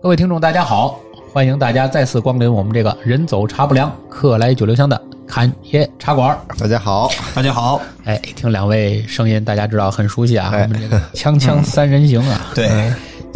各位听众，大家好，欢迎大家再次光临我们这个人走茶不凉，客来酒留香的侃爷茶馆。大家好，大家好，哎，听两位声音，大家知道很熟悉啊，哎。我们这个锵锵三人行啊，对，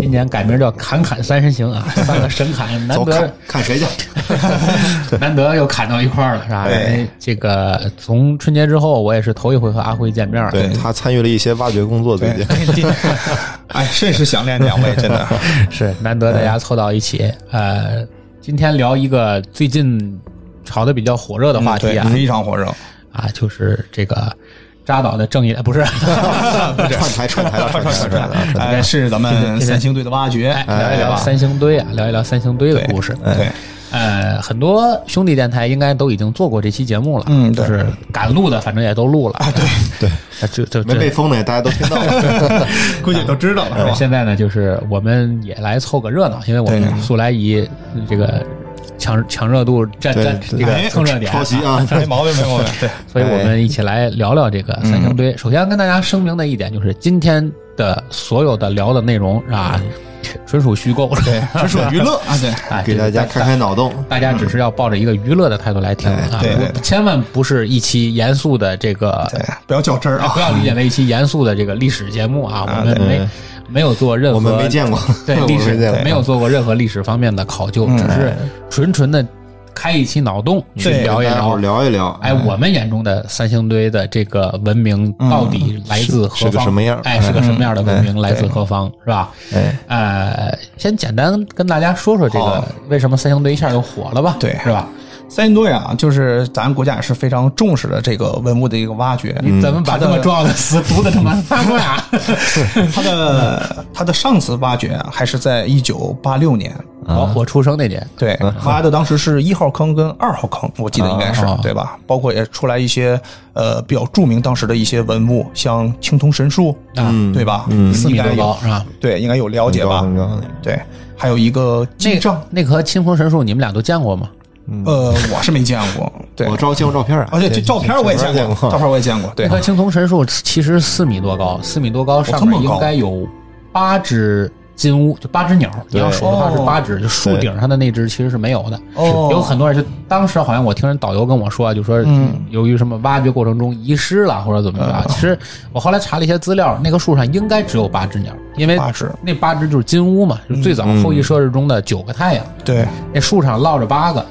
今年改名叫侃侃三人行啊，三个神侃，难得走看看谁去？难得又侃到一块儿了，是吧？对因为这个从春节之后，我也是头一回和阿辉见面儿，对他参与了一些挖掘工作，最近 哎，甚是想念两位，真的，是难得大家凑到一起。呃，今天聊一个最近炒的比较火热的话题啊，对非常火热，啊，就是这个扎导的正义，不是，串台串台了，串台串台了。哎，是咱们三星堆的挖掘，哎，聊一聊？三星堆啊，聊一聊三星堆的故事。对，呃，很多兄弟电台应该都已经做过这期节目了，嗯就是赶路的，反正也都录了。对对，就就没被封的大家都听到了。估计都知道了，是吧？现在呢，就是我们也来凑个热闹，因为我们素来以这个抢抢热度占占这个哎蹭热点抄袭啊！没毛病，没毛病，对，所以我们一起来聊聊这个三星堆。首先跟大家声明的一点就是，今天的所有的聊的内容啊，纯属虚构，对，纯属娱乐啊，对，哎，给大家开开脑洞。大家只是要抱着一个娱乐的态度来听啊，对千万不是一期严肃的这个，对，不要较真儿啊。不，要理解为一期严肃的这个历史节目啊，啊我们没对没有做任何，我们没见过，对历史们没。没有做过任何历史方面的考究，嗯只是纯纯的开一期脑洞去对聊一聊。聊一聊。哎，我们眼中的三星堆的这个文明到底来自何是个方？什么样哎，是个什么样的文明？来自何方？是吧？哎，呃，先简单跟大家说说这个为什么三星堆一下就火了吧？对是吧？三星堆啊，就是咱国家也是非常重视的这个文物的一个挖掘，你怎么把这么重要的词读的这么发怪啊？它的他的上次挖掘啊，还是在一九八六年，哦，我出生那年，对，挖的当时是一号坑跟二号坑，我记得应该是哦对吧？包括也出来一些呃比较著名当时的一些文物，像青铜神树啊。对吧？四米多高是吧？对，应该有了解吧？对，还有一个那个那棵青铜神树，你们俩都见过吗？呃，我是没见过，对，我照见过照片啊，而且这照片我也见过，照片我也见过，对。那，棵青铜神树其实四米多高，四米多高，上面应该有八只金乌，就八只鸟。你要数的话是八只，就树顶上的那只其实是没有的。哦。有很多人就当时好像我听人导游跟我说啊，就说由于什么挖掘过程中遗失了或者怎么着啊。其实我后来查了一些资料，那个树上应该只有八只鸟，因为八只。那八只就是金乌嘛，就最早后羿射日中的九个太阳，对，那树上落着八个。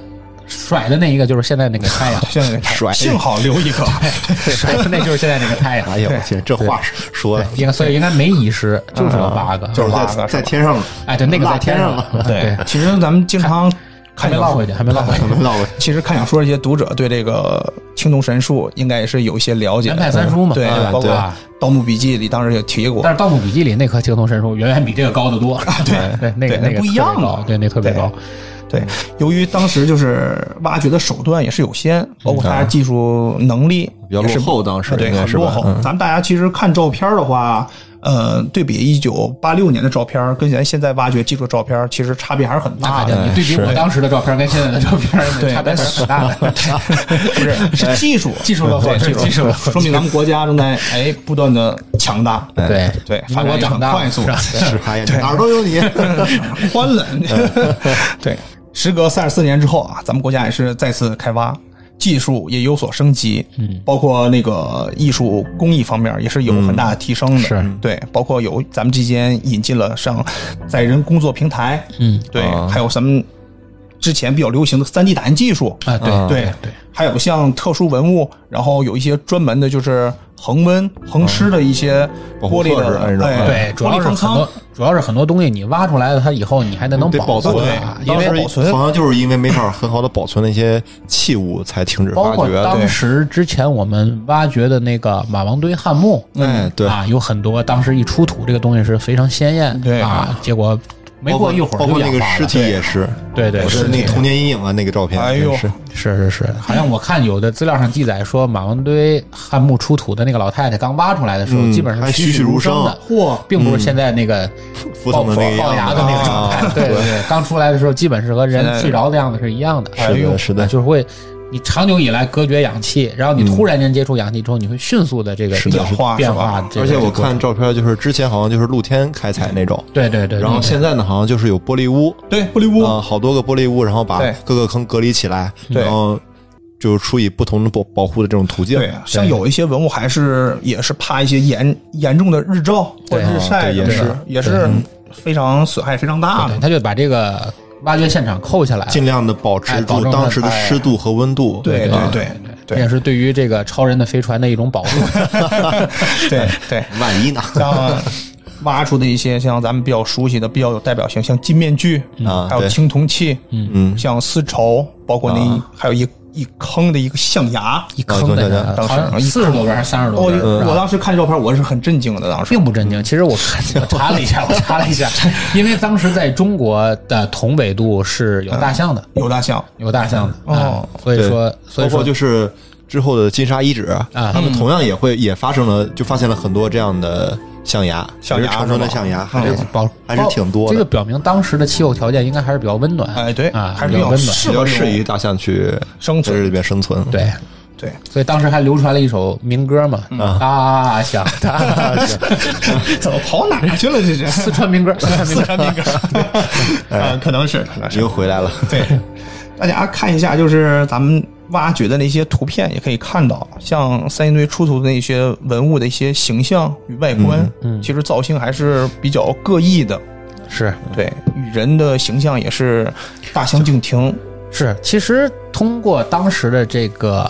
甩的那一个就是现在那个太阳，现在 甩。幸好留一个，甩的那就是现在那个太阳。哎呀，我天，这话说的，应该所以应该没遗失，就是有八个，就是在在天上了，哎，对，那个在天上上了。对，其实咱们经常还看小说没落回去，还没落回去。没到过。其实看小说一些读者对这个青铜神树应该也是有一些了解南，派三叔嘛，对吧，包括《盗墓笔记》里当时也提过。但，是《盗墓笔记》里那棵青铜神树远远比这个高得多。对。对，那个那个不一样了对，那特别高。对，由于当时就是挖掘的手段也是有限，包括大家技术能力比较落后当时对，很落后。咱们大家其实看照片的话，呃，对比一九八六年的照片跟咱现在挖掘技术照片，其实差别还是很大的。你对比我当时的照片跟现在的照片，对差别还是很大的。不是是技术技术落后技术落后说明咱们国家正在哎不断的强大，对。对，发展快速。是，哪儿都有你。欢乐。对，时隔三十四年之后啊，咱们国家也是再次开挖，技术也有所升级，嗯，包括那个艺术工艺方面也是有很大的提升的，是。对，包括有咱们之间引进了像载人工作平台，嗯。对，啊。还有咱们之前比较流行的三 D 打印技术，啊，对对对，还有像特殊文物，然后有一些专门的就是恒温恒湿的一些玻璃的哎对，主玻璃方舱要是很多，，主要是很多东西你挖出来了，它以后你还得能保存因为保存好像就是因为没法很好的保存那些器物，才停止包括发掘。当时之前我们挖掘的那个马王堆汉墓，哎，对，啊，有很多当时一出土这个东西是非常鲜艳，对。啊，结果没过一会儿包括那就氧化了个尸体也是，对对是我是那个童年阴影啊，那个照片，哎呦是是是是，好像我看有的资料上记载说，马王堆汉墓出土的那个老太太刚挖出来的时候，嗯基本上还栩栩如生的生，嚯并不是现在那个 浮腾的那个龅牙的那个状态。啊对对对，刚出来的时候基本是和人睡着的样子是一样的。是的，是的，就是会你长久以来隔绝氧气，然后你突然间接触氧气之后，你会迅速的这个氧化变化。而且我看照片，就是之前好像就是露天开采那种，对对对。然后现在呢，好像就是有玻璃屋，对玻璃屋啊，好多个玻璃屋，然后把各个坑隔离起来，然后就是出于不同的保保护的这种途径。对，像有一些文物还是也是怕一些严严重的日照或者日晒，也是也是非常损害非常大的。他就把这个。挖掘现场扣下来，尽量的保持住当时的湿度和温度。对对对对，也是对于这个超人的飞船的一种保护。对 对，万一呢？像挖出的一些像咱们比较熟悉的、比较有代表性，像金面具啊，还有青铜器，嗯嗯，像丝绸，包括那还有一。一坑的一个象牙，一坑的，当时四十多个还是三十多个？我当时看照片，我是很震惊的。当时并不震惊，其实我看 我查了一下，我查了一下，因为当时在中国的同纬度是有大象的，有大象，有大象的哦。所以说，所以说就是之后的金沙遗址啊，他们同样也会也发生了，就发现了很多这样的。象牙，象牙成的象牙还是保还是挺多。这个表明当时的气候条件应该还是比较温暖。哎，对啊，还是比较温暖，比较适宜大象去生存里边生存。对对，所以当时还流传了一首民歌嘛，大象，大象，怎么跑哪去了？这是四川民歌，四川民歌。嗯，可能是，可能是又回来了。对，大家看一下，就是咱们。挖掘的那些图片也可以看到，像三星堆出土的那些文物的一些形象与外观，嗯，其实造型还是比较各异的，是对与人的形象也是大相径庭。是，其实通过当时的这个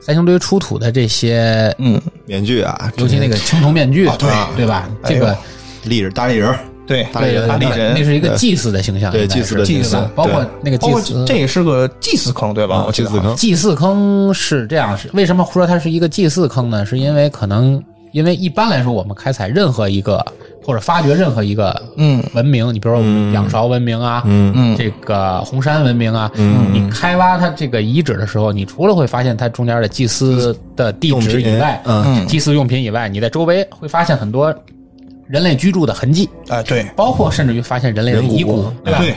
三星堆出土的这些嗯面具啊，尤其那个青铜面具，对对吧？这个立人大立人。对，大力人，那是一个祭祀的形象，对祭祀的祭祀，包括那个祭祀，这也是个祭祀坑，对吧？祭祀坑，祭祀坑是这样，是为什么说它是一个祭祀坑呢？是因为可能，因为一般来说，我们开采任何一个或者发掘任何一个嗯文明，你比如说仰韶文明啊，嗯嗯，这个红山文明啊，嗯，你开挖它这个遗址的时候，你除了会发现它中间的祭祀的地址以外，嗯，祭祀用品以外，你在周围会发现很多。人类居住的痕迹啊，对，包括甚至于发现人类的遗骨，对吧？对。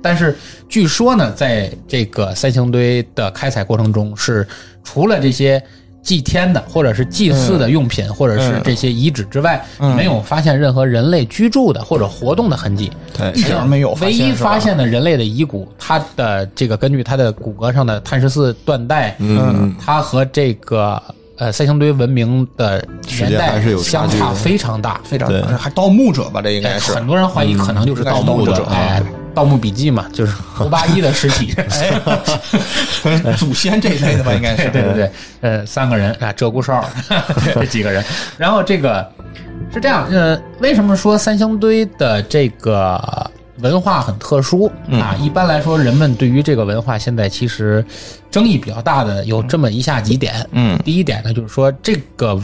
但是据说呢，在这个三星堆的开采过程中，是除了这些祭天的或者是祭祀的用品，或者是这些遗址之外，没有发现任何人类居住的或者活动的痕迹，对，一点没有。唯一发现的人类的遗骨，它的这个根据它的骨骼上的碳十四断代，嗯，它和这个。呃，三星堆文明的年代相差非常大，非常大，还盗墓者吧？这应该是很多人怀疑，可能就是盗墓者。哎，盗墓笔记嘛，就是 胡八一的尸体 祖先这一类的吧？应该是对对对。呃，三个人啊，鹧鸪哨这几个人。然后这个是这样，呃，为什么说三星堆的这个？文化很特殊啊，一般来说，人们对于这个文化现在其实争议比较大的有这么以下几点。嗯，第一点呢，就是说这个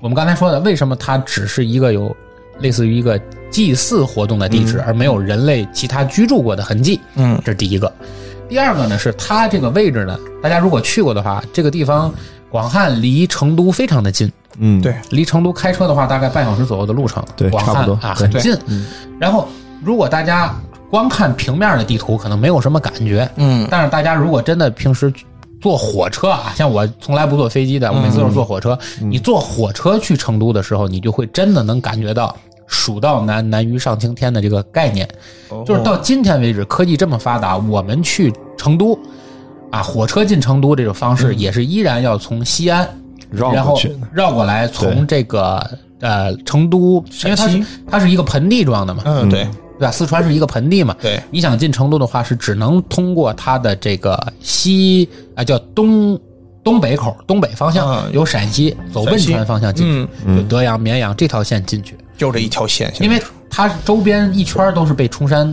我们刚才说的，为什么它只是一个有类似于一个祭祀活动的地址，而没有人类其他居住过的痕迹？嗯，这是第一个。第二个呢，是它这个位置呢，大家如果去过的话，这个地方广汉离成都非常的近。嗯，对，离成都开车的话，大概半小时左右的路程。对，差不多啊，很近。嗯然后。如果大家光看平面的地图，可能没有什么感觉。嗯，但是大家如果真的平时坐火车啊，像我从来不坐飞机的，我每次都是坐火车。你坐火车去成都的时候，你就会真的能感觉到“蜀道难，难于上青天”的这个概念。就是到今天为止，科技这么发达，我们去成都啊，火车进成都这种方式也是依然要从西安，然后绕过来，从这个呃成都，因为它是它是一个盆地状的嘛。嗯，对。对吧？四川是一个盆地嘛？对，你想进成都的话，是只能通过它的这个西啊，叫东东北口，东北方向由陕西走汶川方向进去，就德阳、绵阳这条线进去，就这一条线。因为它周边一圈都是被冲山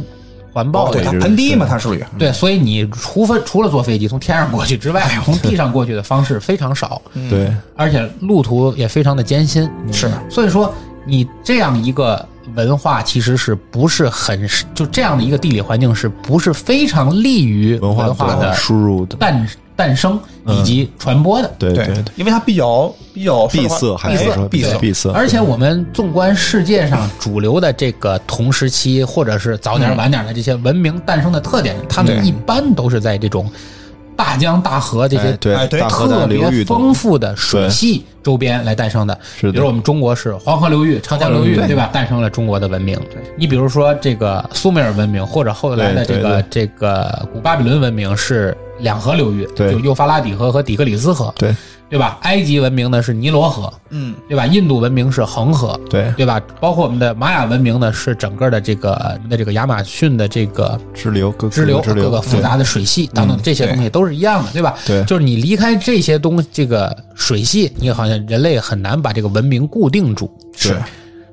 环抱的，盆地嘛，它属于对，所以你除非除了坐飞机从天上过去之外，从地上过去的方式非常少。对，而且路途也非常的艰辛。是，所以说你这样一个。文化其实是不是很就这样的一个地理环境，是不是非常利于文化的输入的。诞诞生以及传播的？对对对，因为它比较比较闭塞，闭塞闭塞。闭塞。而且我们纵观世界上主流的这个同时期或者是早点晚点的这些文明诞生的特点，他们一般都是在这种大江大河这些对特别丰富的水系周边来诞生的。是的比如我们中国是黄河流域、长江流域，对吧？诞生了中国的文明。你比如说这个苏美尔文明，或者后来的这个这个古巴比伦文明是两河流域，对就幼发拉底河和底格里斯河，对对吧？埃及文明呢是尼罗河，嗯，对吧？印度文明是恒河，对，对吧？包括我们的玛雅文明呢，是整个的这个的这个亚马逊的这个支流各支流支流各个复杂的水系等等这些东西都是一样的，对吧？对就是你离开这些东这个水系，你好像人类很难把这个文明固定住。是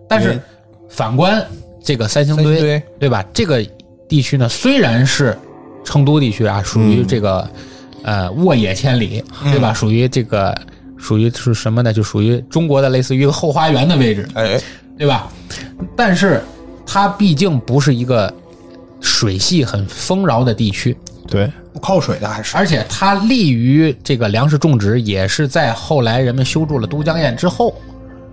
但是反观这个三星堆，三星堆对吧？这个地区呢，虽然是成都地区啊，属于这个、呃沃野千里，对吧？属于这个属于是什么呢？就属于中国的类似于一个后花园的位置，哎，对吧？但是它毕竟不是一个水系很丰饶的地区，对。不靠水的还是。而且它利于这个粮食种植，也是在后来人们修筑了都江堰之后，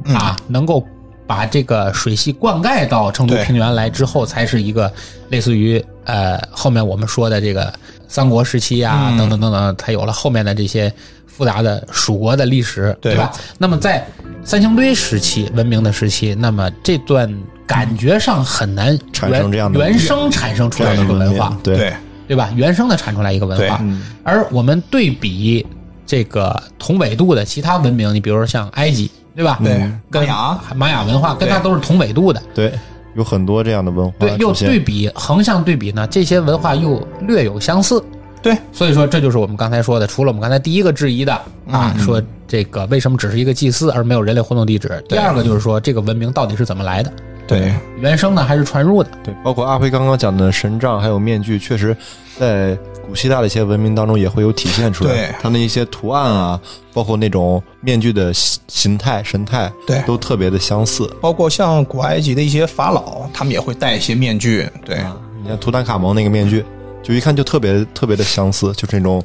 啊，能够把这个水系灌溉到成都平原来之后，才是一个类似于呃后面我们说的这个三国时期啊，等等等等，才有了后面的这些复杂的蜀国的历史，对。吧？那么在三星堆时期文明的时期，那么这段感觉上很难产原生这样的原生产生出来的一个文化，对。吧？原生的产出来一个文化。对，而我们对比这个同纬度的其他文明，你比如说像埃及，对吧？对跟玛雅玛雅文化跟它都是同纬度的，对，有很多这样的文化对，又对比横向对比呢，这些文化又略有相似。对所以说，这就是我们刚才说的，除了我们刚才第一个质疑的啊，说这个为什么只是一个祭祀而没有人类活动地址？第二个就是说，这个文明到底是怎么来的？对原生的还是传入的？对，包括阿辉刚刚讲的神杖还有面具，确实在古希腊的一些文明当中也会有体现出来。对它的一些图案啊，包括那种面具的形形态、神态，对都特别的相似。包括像古埃及的一些法老，他们也会戴一些面具，对，你看图坦卡蒙那个面具，就一看就特别特别的相似，就这种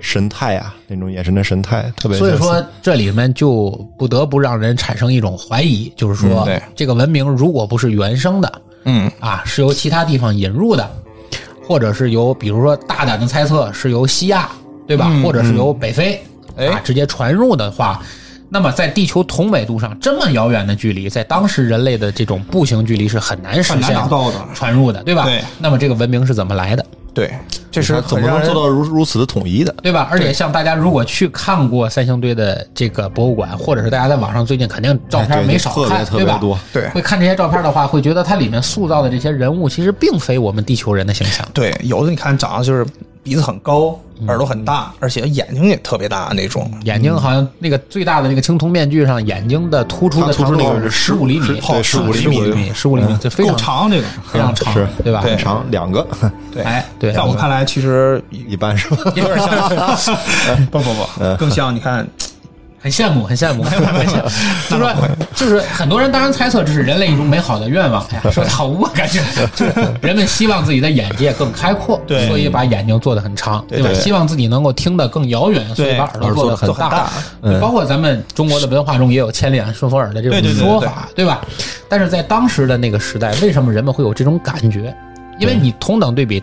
神态啊，那种眼神的神态，特别。所以说，这里面就不得不让人产生一种怀疑，就是说，嗯这个文明如果不是原生的嗯，啊，是由其他地方引入的，或者是由比如说大胆的猜测是由西亚，对吧？嗯或者是由北非、哎啊直接传入的话。那么，在地球同纬度上这么遥远的距离，在当时人类的这种步行距离是很难实很难现达到的，传入的，对吧？对那么这个文明是怎么来的？对，这是它怎么能做到如如此的统一的？对吧？而且像大家如果去看过三星堆的这个博物馆，或者是大家在网上最近肯定照片没少特别看，对吧？特别多。对会看这些照片的话，会觉得它里面塑造的这些人物其实并非我们地球人的形象。对，有的你看长得就是鼻子很高，嗯。耳朵很大，而且眼睛也特别大那种，眼睛好像那个最大的那个青铜面具上，眼睛的突出的突出长度那个十五厘米，对十15厘米厘米，十五厘米，这非常长这个。非常长，对吧？对。很长两个，对，哎，对，在我看来，其实一般是吧？有点像，不不不，更像你看，很羡慕，很羡慕，很羡慕。就是说，就是很多人当然猜测这是人类一种美好的愿望。哎呀，说的好污啊，感觉就是人们希望自己的眼界更开阔，对所以把眼睛做得很长，对吧？希望自己能够听得更遥远，所以把耳朵做得很大对包括咱们中国的文化中也有千里眼、顺风耳的这种说法，对吧？但是在当时的那个时代，为什么人们会有这种感觉？因为你同等对比。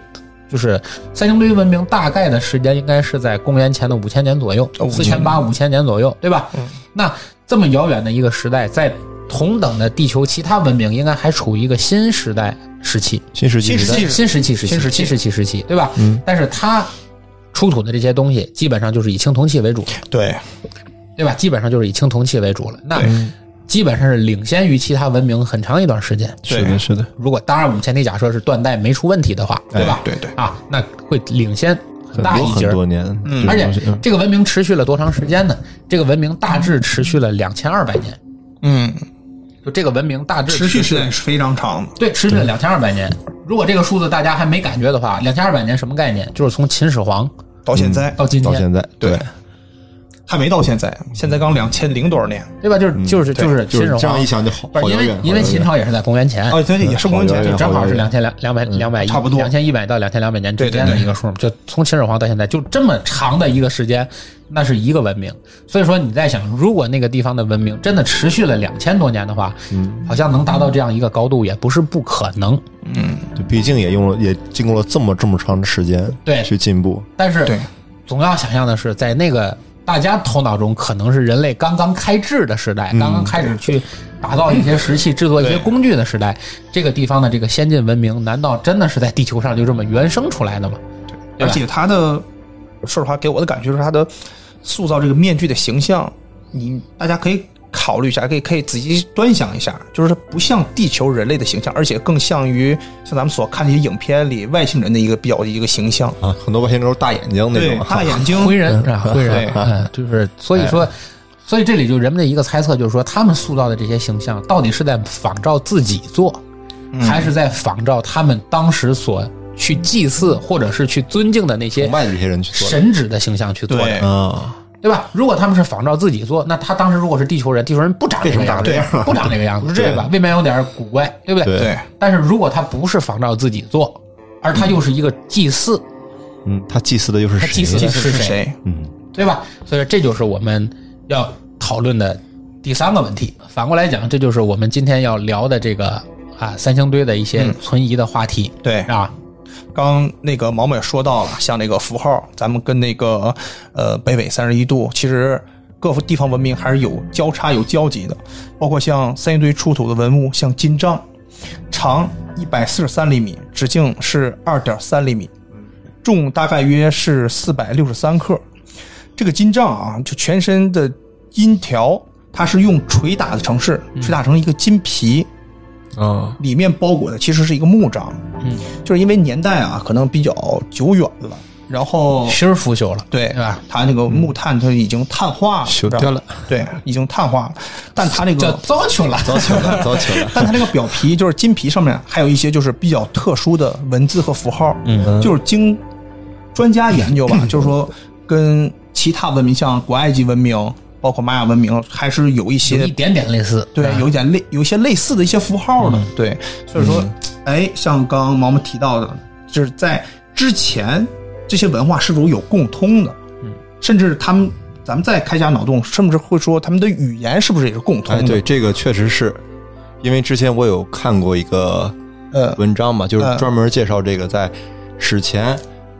就是三星堆文明大概的时间应该是在公元前的五千年左右，哦四千八五千年左右，对吧？那这么遥远的一个时代，在同等的地球其他文明应该还处于一个新时代时期，新时代新时期新石器时期，新石器新石器时期，对吧？嗯。但是它出土的这些东西，基本上就是以青铜器为主，对对吧？基本上就是以青铜器为主了。那对基本上是领先于其他文明很长一段时间。是的，是的，如果当然，我们前提假设是断代没出问题的话，对吧？对对啊，那会领先很大一截儿。很多年，嗯而且这个文明持续了多长时间呢？这个文明大致持续了两千二百年。嗯，就这个文明大致持续时间是非常长的，对，持续了两千二百年。如果这个数字大家还没感觉的话，两千二百年什么概念？就是从秦始皇到现在到今天，到现在，对还没到现在，现在刚两千零多少年？对吧？就是就是就是秦始皇这样一。想就好，不是因为因为秦朝也是在公元前，哦，对，也是公元前正好是好两千两两百两百差不多两千一百到两千两百年之间的一个数，就从秦始皇到现在就这么长的一个时间，那是一个文明。所以说你在想，如果那个地方的文明真的持续了两千多年的话，嗯，好像能达到这样一个高度也不是不可能。嗯毕竟也用了，也经过了这么这么长的时间，对去进步，但是对总要想象的是，在那个大家头脑中可能是人类刚刚开智的时代，刚刚开始去打造一些石器、制作一些工具的时代，这个地方的这个先进文明，难道真的是在地球上就这么原生出来的吗？对而且他的，说实话，给我的感觉是他的塑造这个面具的形象，你大家可以考虑一下，可以可以仔细端详一下，就是它不像地球人类的形象，而且更像于像咱们所看的一些影片里外星人的一个比较一个形象。啊，很多外星人都是大眼睛那种，，大眼睛，灰人是吧？灰人对，嗯，就是所以说，所以这里就人们的一个猜测就是说，他们塑造的这些形象到底是在仿照自己做，还是在仿照他们当时所去祭祀或者是去尊敬的那些崇拜这些人去做神职的形象去做的？对，啊，对吧？如果他们是仿照自己做，那他当时如果是地球人，地球人不长这个样子，不长这个样子，对对吧？未免有点古怪，对不对？对对，但是如果他不是仿照自己做，而他又是一个祭祀，嗯，他祭祀的又是他祭祀？的是谁？嗯，对吧？所以这就是我们要讨论的第三个问题。反过来讲，这就是我们今天要聊的这个啊三星堆的一些存疑的话题。对啊，刚那个毛毛也说到了，像那个符号，咱们跟那个呃北纬三十一度，其实各地方文明还是有交叉有交集的，包括像三星堆出土的文物，像金杖，长一百四十三厘米，直径是二点三厘米，重大概约是四百六十三克。这个金杖啊，就全身的金条，它是用锤打的成式，锤打成一个金皮，啊，里面包裹的其实是一个木章。嗯，就是因为年代啊，可能比较久远了，然后芯儿腐朽了，对对吧？它那个木炭它已经碳化了，朽掉了，对，已经碳化了，但它那个。糟球了，糟朽了，糟朽了，但它那个表皮就是金皮上面还有一些就是比较特殊的文字和符号，嗯，就是经专家研究吧，就是说跟其他文明像古埃及文明，包括玛雅文明，还是有一有些一点点类似，对，啊有一点类有一些类似的一些符号的，对，所以说，哎，像刚刚毛毛提到的，就是在之前这些文化是否有共通的，嗯，甚至他们，咱们再开下脑洞，甚至会说他们的语言是不是也是共通哎，的？对，这个确实是，因为之前我有看过一个呃，文章嘛，就是嗯专门介绍这个在史前，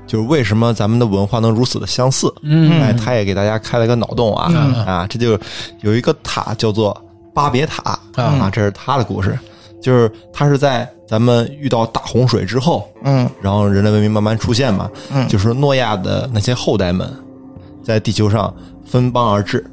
就是为什么咱们的文化能如此的相似。嗯。哎，他也给大家开了个脑洞啊、嗯。啊，这就有一个塔叫做巴别塔啊，这是他的故事，就是他是在咱们遇到大洪水之后，嗯。然后人类文明慢慢出现嘛，嗯。就是诺亚的那些后代们，在地球上分邦而治，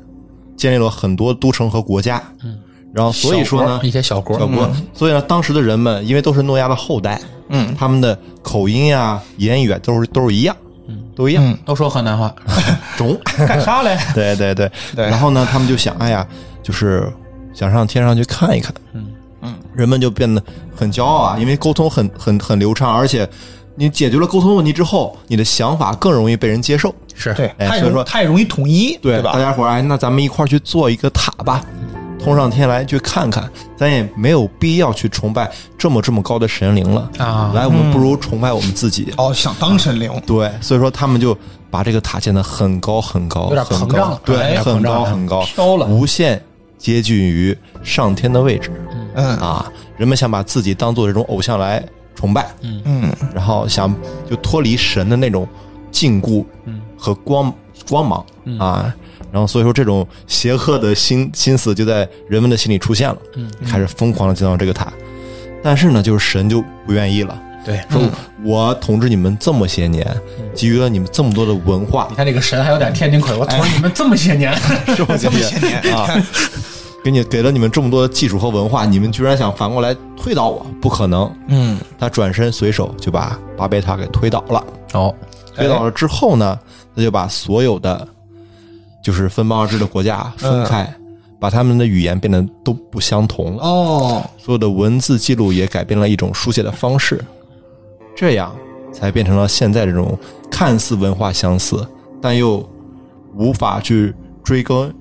建立了很多都城和国家，嗯，然后所以说呢，一些小国，小国，所以呢，当时的人们因为都是诺亚的后代，嗯。他们的口音呀、言语啊都是都是一样，嗯，都一样，嗯，都说河南话，中，干啥嘞？对 对对，对。然后呢，他们就想，哎呀，就是想上天上去看一看，嗯嗯，人们就变得很骄傲啊，因为沟通很很很流畅，而且你解决了沟通问题之后，你的想法更容易被人接受，是。对，它也哎所以说容它也容易统一，对大吧？家伙儿，哎，那咱们一块儿去做一个塔吧，通上天来去看看，咱也没有必要去崇拜这么这么高的神灵了。啊。来，我们不如崇拜我们自己。哦，想当神灵，对，所以说他们就把这个塔建得很高很高，有点很高。膨胀了。哎对，很高很高，飘了。无限接近于上天的位置。嗯。啊！人们想把自己当做这种偶像来崇拜，嗯。然后想就脱离神的那种禁锢和光光芒。啊，然后所以说这种邪恶的心心思就在人们的心里出现了，开始疯狂的建造这个塔，但是呢，就是神就不愿意了。对。说我统治你们这么些年，给予了你们这么多的文化你，看这个神还有点天津口，我统治你们这么些年，这么些这么些年啊，给你给了你们这么多的技术和文化，你们居然想反过来推倒我？不可能！嗯他转身随手就把巴贝塔给推倒了。哦，推倒了之后呢，他就把所有的就是分邦而治的国家分开，把他们的语言变得都不相同了，哦，所有的文字记录也改变了一种书写的方式，这样才变成了现在这种看似文化相似，但又无法去追根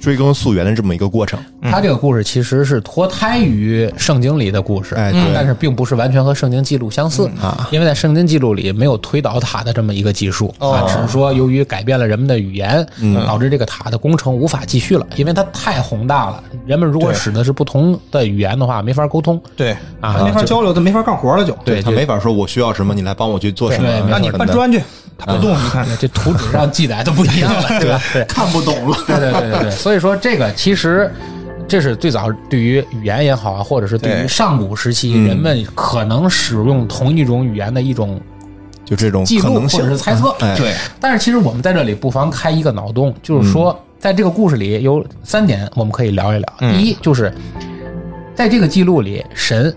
追根溯源的这么一个过程。他这个故事其实是脱胎于圣经里的故事，哎对但是并不是完全和圣经记录相似啊，因为在圣经记录里没有推倒塔的这么一个技术啊，只是说由于改变了人们的语言，导致这个塔的工程无法继续了，因为它太宏大了，人们如果使的是不同的语言的话，没法沟通。对啊没法交流，他没法干活了就。对，他没法说我需要什么，你来帮我去做什么对，没让你搬砖去，他不动，你看这图纸上 记载都不一样了，对吧？对，看不懂了。对对对对。对，所以说这个其实这是最早对于语言也好啊，或者是对于上古时期人们可能使用同一种语言的一种就这种记录或可能性。者是猜测。哎。对。但是其实我们在这里不妨开一个脑洞，就是说在这个故事里有三点我们可以聊一聊。第一就是在这个记录里，神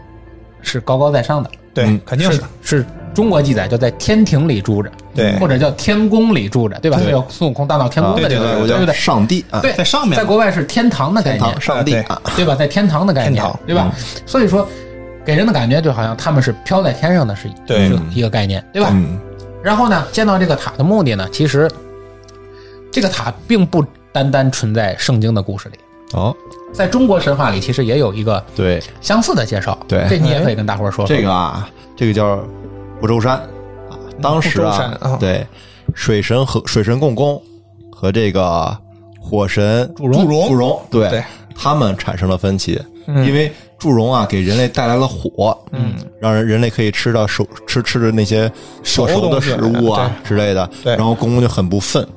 是高高在上的，对，肯定是。是是中国记载叫在天庭里住着，对或者叫天宫里住着，对吧？对有孙悟空大闹天宫的这个，对对对不对？上帝啊，对，在上面在国外是天堂的概念，上帝对啊，对吧？在天堂的概念天堂，对吧？所以说，给人的感觉就好像他们是飘在天上的是对是一个概念，对吧？嗯然后呢，建造这个塔的目的呢，其实这个塔并不单单存在圣经的故事里，哦，在中国神话里其实也有一个对，相似的介绍。对这你也可以跟大伙儿说说。这个啊，这个叫不周山。啊，当时啊，啊。对，水神和水神共工和这个火神祝融祝融对对。他们产生了分歧，因为祝融啊给人类带来了火，嗯，让人人类可以吃到熟吃吃的那些做熟的食物啊之类的，对。然后共工就很不忿，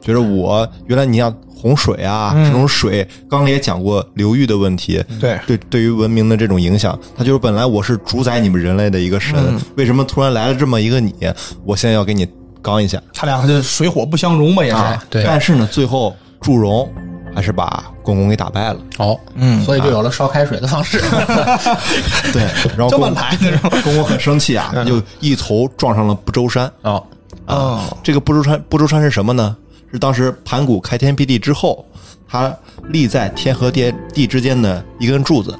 觉得我原来你像洪水啊，这种水，刚才也讲过流域的问题，对对对于文明的这种影响，他就是本来我是主宰你们人类的一个神，为什么突然来了这么一个你？我现在要给你刚一下他俩就水火不相容吧，也是。啊！对但是呢，最后祝融还是把公公给打败了。哦，嗯，所以就有了烧开水的方式。对，然后这么公来的是吧？公公很生气啊，他就一头撞上了不周山。哦，哦，这个不周山，不周山是什么呢？是当时盘古开天辟地之后，他立在天和地地之间的一根柱子。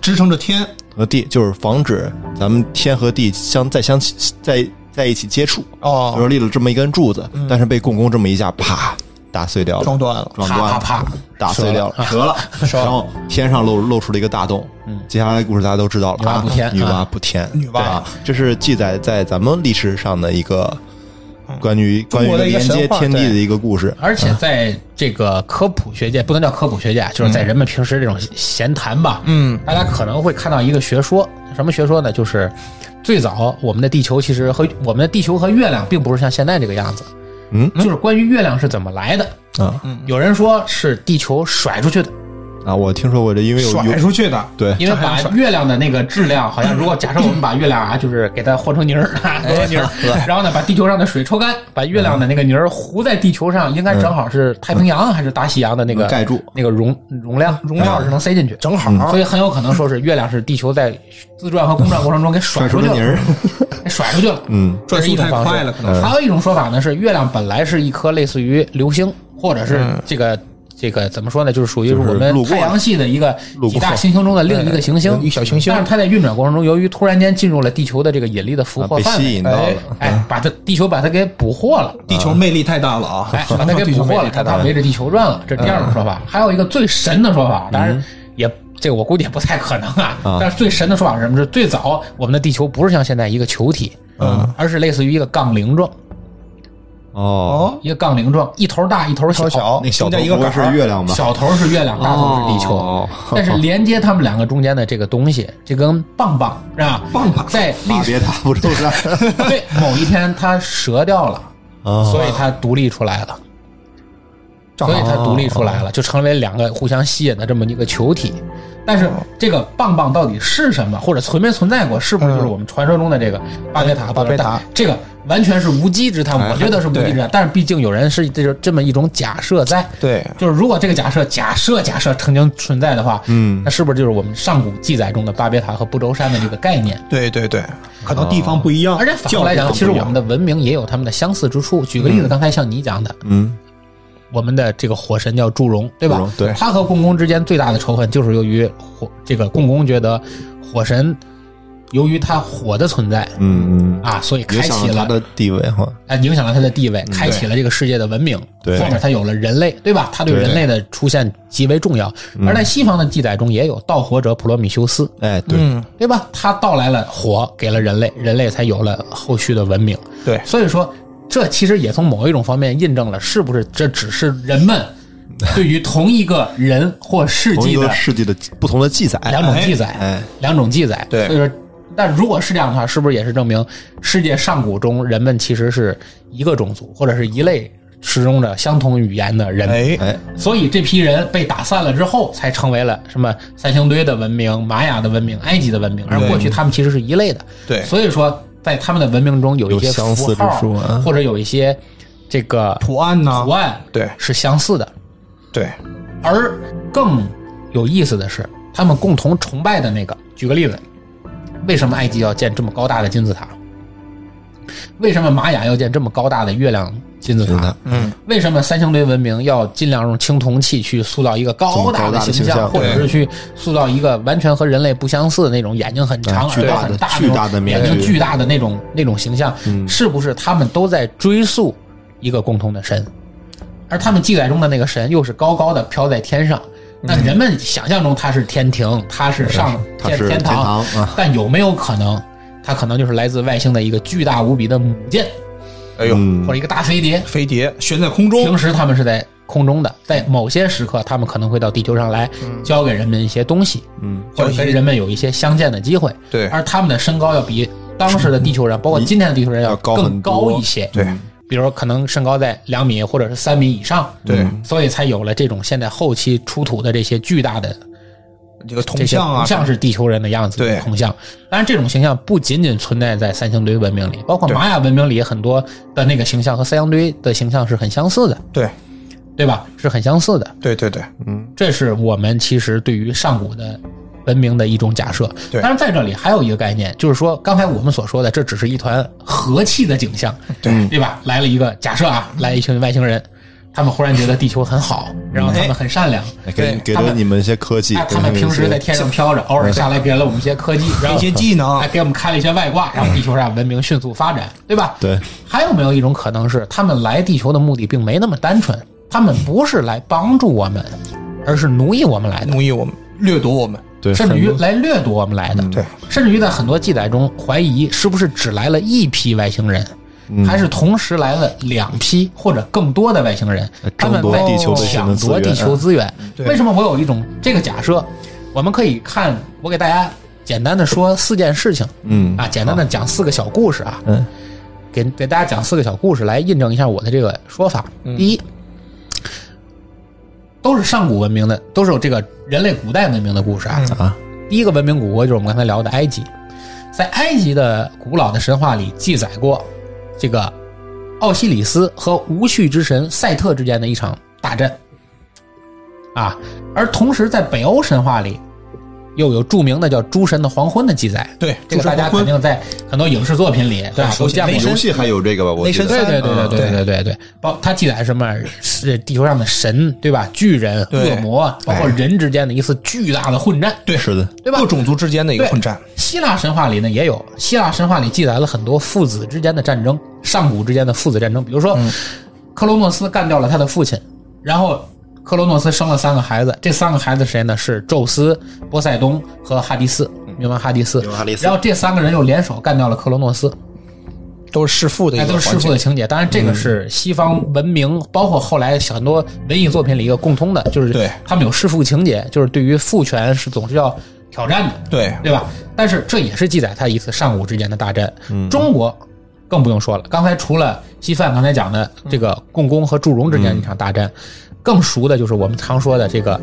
支撑着天，和地，就是防止咱们天和地相再相在在一起接触。哦然后立了这么一根柱子，但是被共工这么一下，啪打碎掉了，撞断了撞断了，啪啪啪打碎掉了，折了，然后天上露露出了一个大洞。嗯，接下来的故事大家都知道了，女娲补天啊女娲啊补天，女娲啊，这是记载在咱们历史上的一个关于关于连接天地的一个故事。而且在这个科普学界，不能叫科普学界，啊就是在人们平时这种闲谈吧，嗯，大家可能会看到一个学说，什么学说呢？就是最早我们的地球其实和我们的地球和月亮并不是像现在这个样子，嗯，就是关于月亮是怎么来的，啊有人说是地球甩出去的，啊，我听说过这，因为有甩出去的，对。因为把月亮的那个质量，好像如果假设我们把月亮啊，就是给它和成泥儿，和成泥儿，然后呢把地球上的水抽干，把月亮的那个泥儿糊在地球上，应该正好是太平洋还是大西洋的那个盖住。那个容容量容量是能塞进去，正好，所以很有可能说是月亮是地球在自转和公转过程中给甩出去了，甩出的泥儿，给甩出去了，嗯，这是一种方式。转速太快了可能。还有一种说法呢，是月亮本来是一颗类似于流星，或者是这个。这个怎么说呢？就是属于是我们太阳系的一个几大行星中的另一个行星，一小行星但是它在运转过程中，由于突然间进入了地球的这个引力的俘获范围，吸引到了，哎，把它地球把它给捕获了，地球魅力太大了啊！哎，把它给捕获了，它围着地球转了。这是第二种说法。还有一个最神的说法，当然也这个我估计也不太可能啊。但是最神的说法是什么？是最早我们的地球不是像现在一个球体，嗯，而是类似于一个杠铃状，哦，一个杠铃状，一头大一头小。小那小头不是月亮吧？小头是月亮，大头是地球。哦但是连接它们两个中间的这个东西，这根棒棒是吧？棒棒在历史巴别塔不周山 对某一天它折掉了，啊所以它独立出来了。所以它独立出来了，就成为两个互相吸引的这么一个球体。但是这个棒棒到底是什么，或者存没存在过，是不是就是我们传说中的这个巴别塔？巴别塔这个完全是无稽之谈，哎我觉得是无稽之谈。但是毕竟有人是这就这么一种假设在，对，就是如果这个假设假设假设曾经存在的话，嗯那是不是就是我们上古记载中的巴别塔和不周山的这个概念？对对对，可能地方不一样，而且反过来讲，其实我们的的文明也有他们的相似之处。举个例子，刚才像你讲的，嗯我们的这个火神叫祝融，对吧？对他和共工之间最大的仇恨就是由于火这个共工觉得火神由于他火的存在嗯嗯，啊，所以开启了了他的地位哈。哎，影响了他的地位，开启了这个世界的文明。对后面他有了人类，对吧？他对对人类的出现极为重要。而在西方的记载中也有盗火者普罗米修斯，哎，对，嗯，对吧？他盗来了火，给了人类，人类才有了后续的文明。对，所以说，这其实也从某一种方面印证了，是不是这只是人们 对于同一个人或事迹的世纪的不同的记载，两种记载，哎，两种记载。对所以说，但如果是这样的话，是不是也是证明世界上古中人们其实是一个种族，或者是一类使用着相同语言的人？所以这批人被打散了之后，才成为了什么三星堆的文明、玛雅的文明、埃及的文明，而过去他们其实是一类的。对所以说在他们的文明中有一些相似之符号处啊或者有一些这个图案呢图？案对是相似的。对，而更有意思的是，他们共同崇拜的那个，举个例子，为什么埃及要建这么高大的金字塔？为什么玛雅要建这么高大的月亮金字塔？嗯，为什么三星堆文明要尽量用青铜器去塑造一个高大的形象，或者是去塑造一个完全和人类不相似的那种眼睛很长、哎巨大的耳朵很大巨大的眼睛巨大的那种那种形象？嗯是不是他们都在追溯一个共同的神？而他们记载中的那个神又是高高的飘在天上。那人们想象中他是天庭，他是上 天天堂啊，但有没有可能，他可能就是来自外星的一个巨大无比的母舰，哎呦，嗯或者一个大飞碟？飞碟悬在空中平，时他们是在空中的，在某些时刻，他们可能会到地球上来交给人们一些东西，嗯，或者跟人们有一些相见的机会。对而他们的身高要比当时的地球人，包括今天的地球人要高更高一些。对，比如可能身高在两米或者是三米以上。对，所以才有了这种现在后期出土的这些巨大的这个铜像啊铜，像是地球人的样子对铜像。当然，这种形象不仅仅存在在三星堆文明里，包括玛雅文明里很多的那个形象和三星堆的形象是很相似的，对，对吧？是很相似的。对对对，嗯这是我们其实对于上古的文明的一种假设。对当然在这里还有一个概念，就是说刚才我们所说的，这只是一团和气的景象，对对吧？来了一个假设啊，来一群外星人，他们忽然觉得地球很好，然后他们很善良，哎给给了你们一些科技哎，，他们平时在天上飘着，偶尔下来给了我们一些科技，然 后一些技能。还 给我们开了一些外挂，让地球上文明迅速发展，对吧？对，还有没有一种可能是，他们来地球的目的并没那么单纯，他们不是来帮助我们，而是奴役我们来的，奴役我们，掠夺我们，对，甚至于来掠夺我们来的。对，甚至于在很多记载中怀疑是不是只来了一批外星人，嗯还是同时来了两批或者更多的外星人，他们争夺在地球抢夺地球资源。为什么我有一种这个假设？我们可以看，我给大家简单的说四件事情。嗯。啊，简单的讲四个小故事啊，嗯。给给大家讲四个小故事来印证一下我的这个说法。嗯。第一，都是上古文明的，都是有这个人类古代文明的故事啊。啊，第一个文明古国就是我们刚才聊的埃及，在埃及的古老的神话里记载过这个奥西里斯和无序之神赛特之间的一场大战。啊，而同时在北欧神话里又有著名的叫诸神的黄昏的记载。对，这个大家肯定在很多影视作品里对吧熟悉都见过雷。神游戏还有这个吧？我雷神对对对对对对对对，包它记载什么是地球上的神对吧？巨人、恶魔，包括人之间的一次巨大的混战。对是的，对吧各种族之间的一个混战，希腊神话里呢也有，希腊神话里记载了很多父子之间的战争，上古之间的父子战争。比如说，克罗诺斯干掉了他的父亲，然后克罗诺斯生了三个孩子，这三个孩子谁呢？是宙斯、波塞冬和哈迪斯，冥王哈迪斯。哈迪斯然后这三个人又联手干掉了克罗诺斯，都是弑父的一哎，个都是弑。父的情节。当然，这个是西方文明，包括后来很多文艺作品里一个共通的，就是对他们有弑父情节，就是对于父权是总是要挑战的。对，对吧？但是这也是记载他一次上古之间的大战。嗯中国更不用说了，刚才除了西范刚才讲的这个共工和祝融之间的一场大战，更熟的就是我们常说的这个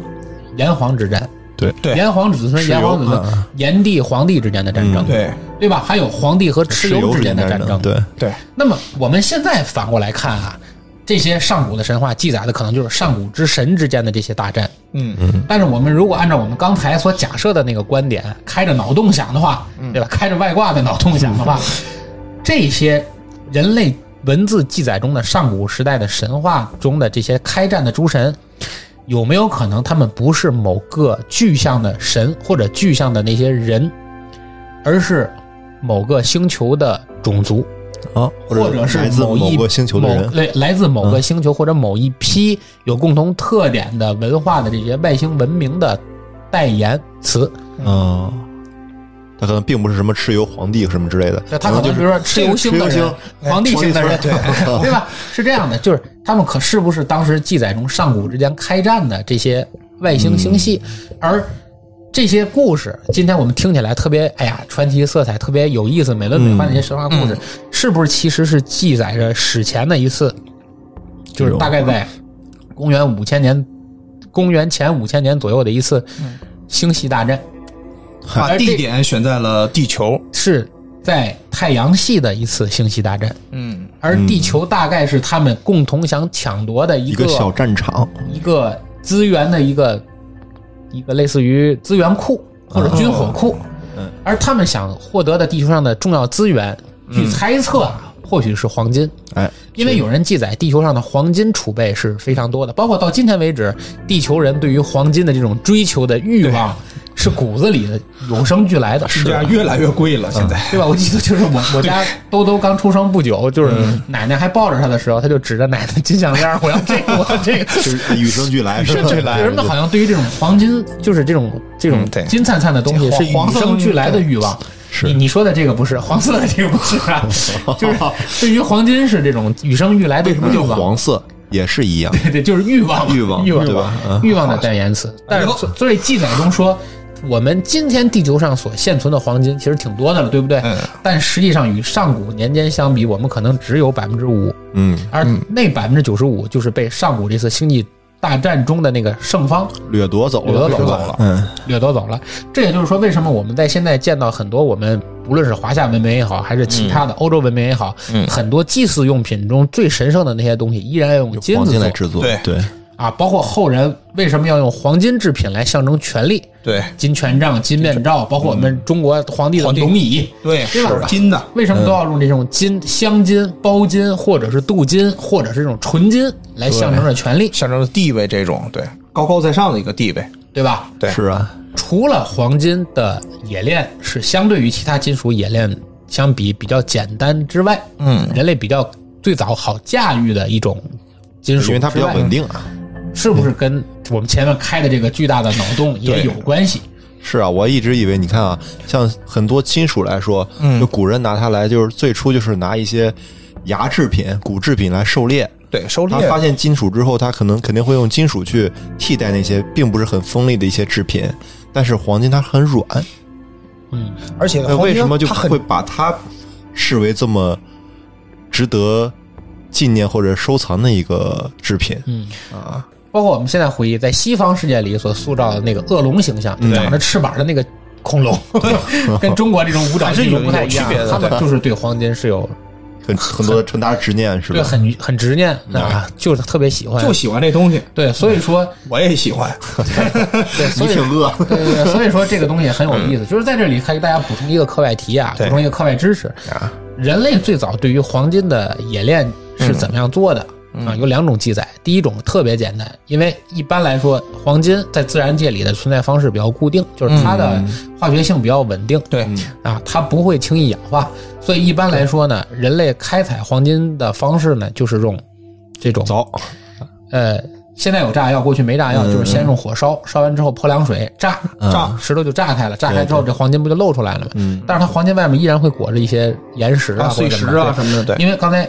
炎黄之战。对对炎黄子孙、炎黄子孙啊、炎帝、皇帝之间的战争，嗯对对吧？还有皇帝和蚩尤之间的战争。对，对，那么我们现在反过来看啊，这些上古的神话记载的可能就是上古之神之间的这些大战。嗯嗯，但是我们如果按照我们刚才所假设的那个观点，开着脑洞想的话，对吧？开着外挂的脑洞想的话，这些人类文字记载中的上古时代的神话中的这些开战的诸神，有没有可能他们不是某个具象的神或者具象的那些人，而是某个星球的种族，啊，或者是来自某一某个星球的某人，嗯来来自某个星球或者某一批有共同特点的文化的这些外星文明的代言词。啊，他可能并不是什么蚩尤皇帝什么之类的，他可能比如说蚩尤星的星、皇帝星的人，对 对吧？是这样的，就是他们可是不是当时记载中上古之间开战的这些外星星系，而这些故事，今天我们听起来特别哎呀传奇色彩特别有意思、美轮美奂的一些神话故事，是不是其实是记载着史前的一次，就是大概在公元五千年、公元前五千年左右的一次星系大战？把地点选在了地球。是在太阳系的一次星系大战，嗯，而地球大概是他们共同想抢夺的一个一个小战场，一个资源的一个一个类似于资源库或者军火库，嗯而他们想获得的地球上的重要资源，据猜测啊，或许是黄金。哎，因为有人记载，地球上的黄金储备是非常多的，包括到今天为止，地球人对于黄金的这种追求的欲望是骨子里的与生俱来的。是这样越来越贵了，现在。对吧？我记得就是我 我家兜兜刚出生不久，就是奶奶还抱着他的时候，他就指着奶奶金项链儿，我要这个，我要这个。就是与生俱来，与生俱来人们好像对于这种黄金，就是这种这种金灿灿的东西，是与生俱来的欲望。是你你说的这个不是黄色的这个不是啊，就是对于黄金是这种与生俱来的为什么叫欲望。黄色也是一样？对对，就是欲望，欲望欲望对吧嗯欲望的代言词。但是所所以记载中说，我们今天地球上所现存的黄金其实挺多的了，对不对？嗯。但实际上与上古年间相比，我们可能只有百分之五，嗯，而那百分之九十五就是被上古这次星际大战中的那个胜方掠夺走了，掠夺走了嗯，掠夺走了。这也就是说，为什么我们在现在见到很多我们无论是华夏文明也好，还是其他的欧洲文明也好，嗯。很多祭祀用品中最神圣的那些东西，依然要用金黄子来制作，对。对，啊。包括后人为什么要用黄金制品来象征权力？对金权杖、金面罩，包括我们中国皇帝的龙椅，对，对吧是金的，为什么都要用这种金、镶金、包金，或者是镀金，或者是这种纯金来象征着权力，象征着地位这种，对，高高在上的一个地位。对吧？对是啊，除了黄金的冶炼是相对于其他金属冶炼相比比较简单之外，嗯，人类比较最早好驾驭的一种金属，因为它比较稳，定啊。是不是跟我们前面开的这个巨大的脑洞也有关系？是啊，我一直以为你看啊，像很多金属来说，嗯就古人拿它来，就是最初就是拿一些牙制品、骨制品来狩猎。对，狩猎他发现金属之后，他可能肯定会用金属去替代那些并不是很锋利的一些制品。但是黄金它很软，嗯，而且为什么就会把它视为这么值得纪念或者收藏的一个制品？嗯啊，包括我们现在回忆，在西方世界里所塑造的那个恶龙形象，嗯长着翅膀的那个恐龙，跟中国这种五爪巨龙不太一样他们就是对黄金是有很很多很大的执念是吧？对？很很执念啊，就是特别喜欢，就喜欢这东西，对，所以说 我也喜欢。对，所以你挺饿，对对对，所以说这个东西很有意思，就是在这里还给大家补充一个课外题啊，补充一个课外知识。啊。人类最早对于黄金的冶炼是怎么样做的啊？有两种记载，第一种特别简单，因为一般来说，黄金在自然界里的存在方式比较固定，就是它的化学性比较稳定，对，啊，它不会轻易氧化，所以一般来说呢，人类开采黄金的方式呢，就是用这种走呃，现在有炸药，过去没炸药，就是先用火烧，烧完之后泼凉水炸，炸石头就炸开了，炸开之后这黄金不就露出来了吗？嗯，但是它黄金外面依然会裹着一些岩石啊、碎石啊什么的，对，因为刚才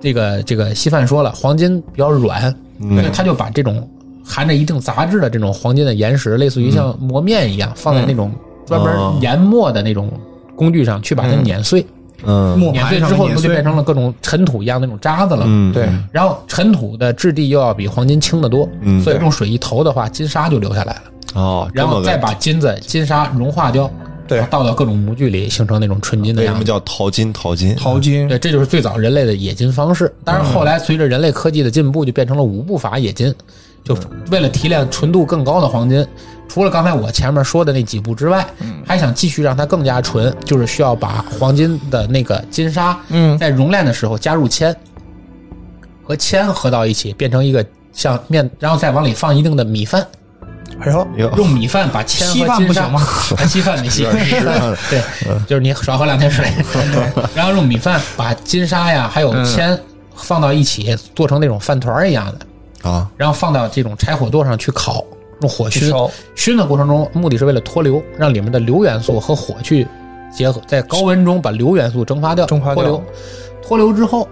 这个这个稀饭说了，黄金比较软，嗯。所以他就把这种含着一定杂质的这种黄金的岩石，类似于像磨面一样，放在那种专门哦。研磨的那种工具上去把它碾碎，嗯。碾碎之后不就变成了各种尘土一样那种渣子了吗？嗯，对然后尘土的质地又要比黄金轻得多，嗯。所以用水一投的话，金沙就留下来了，哦，然后再把金子金沙融化掉，对倒到各种模具里，形成那种纯金的为什么。叫淘金？淘金，淘金，对，这就是最早人类的冶金方式。但是，后来随着人类科技的进步，就变成了五步法冶金，就为了提炼纯度更高的黄金。除了刚才我前面说的那几步之外，还想继续让它更加纯，就是需要把黄金的那个金沙，嗯在熔炼的时候加入铅，和铅合到一起，变成一个像面，然后再往里放一定的米饭，哎呦，用米饭把铅稀和金沙饭不行吗？啊稀饭没稀，对，就是你少喝两天水，然后用米饭把金沙呀还有铅放到一起，做成那种饭团儿一样的，啊，然后放到这种柴火垛上去烤，用火熏。去烧。熏的过程中，目的是为了脱硫，让里面的硫元素和火去结合，在高温中把硫元素蒸发掉，蒸发掉。脱硫。脱硫之后，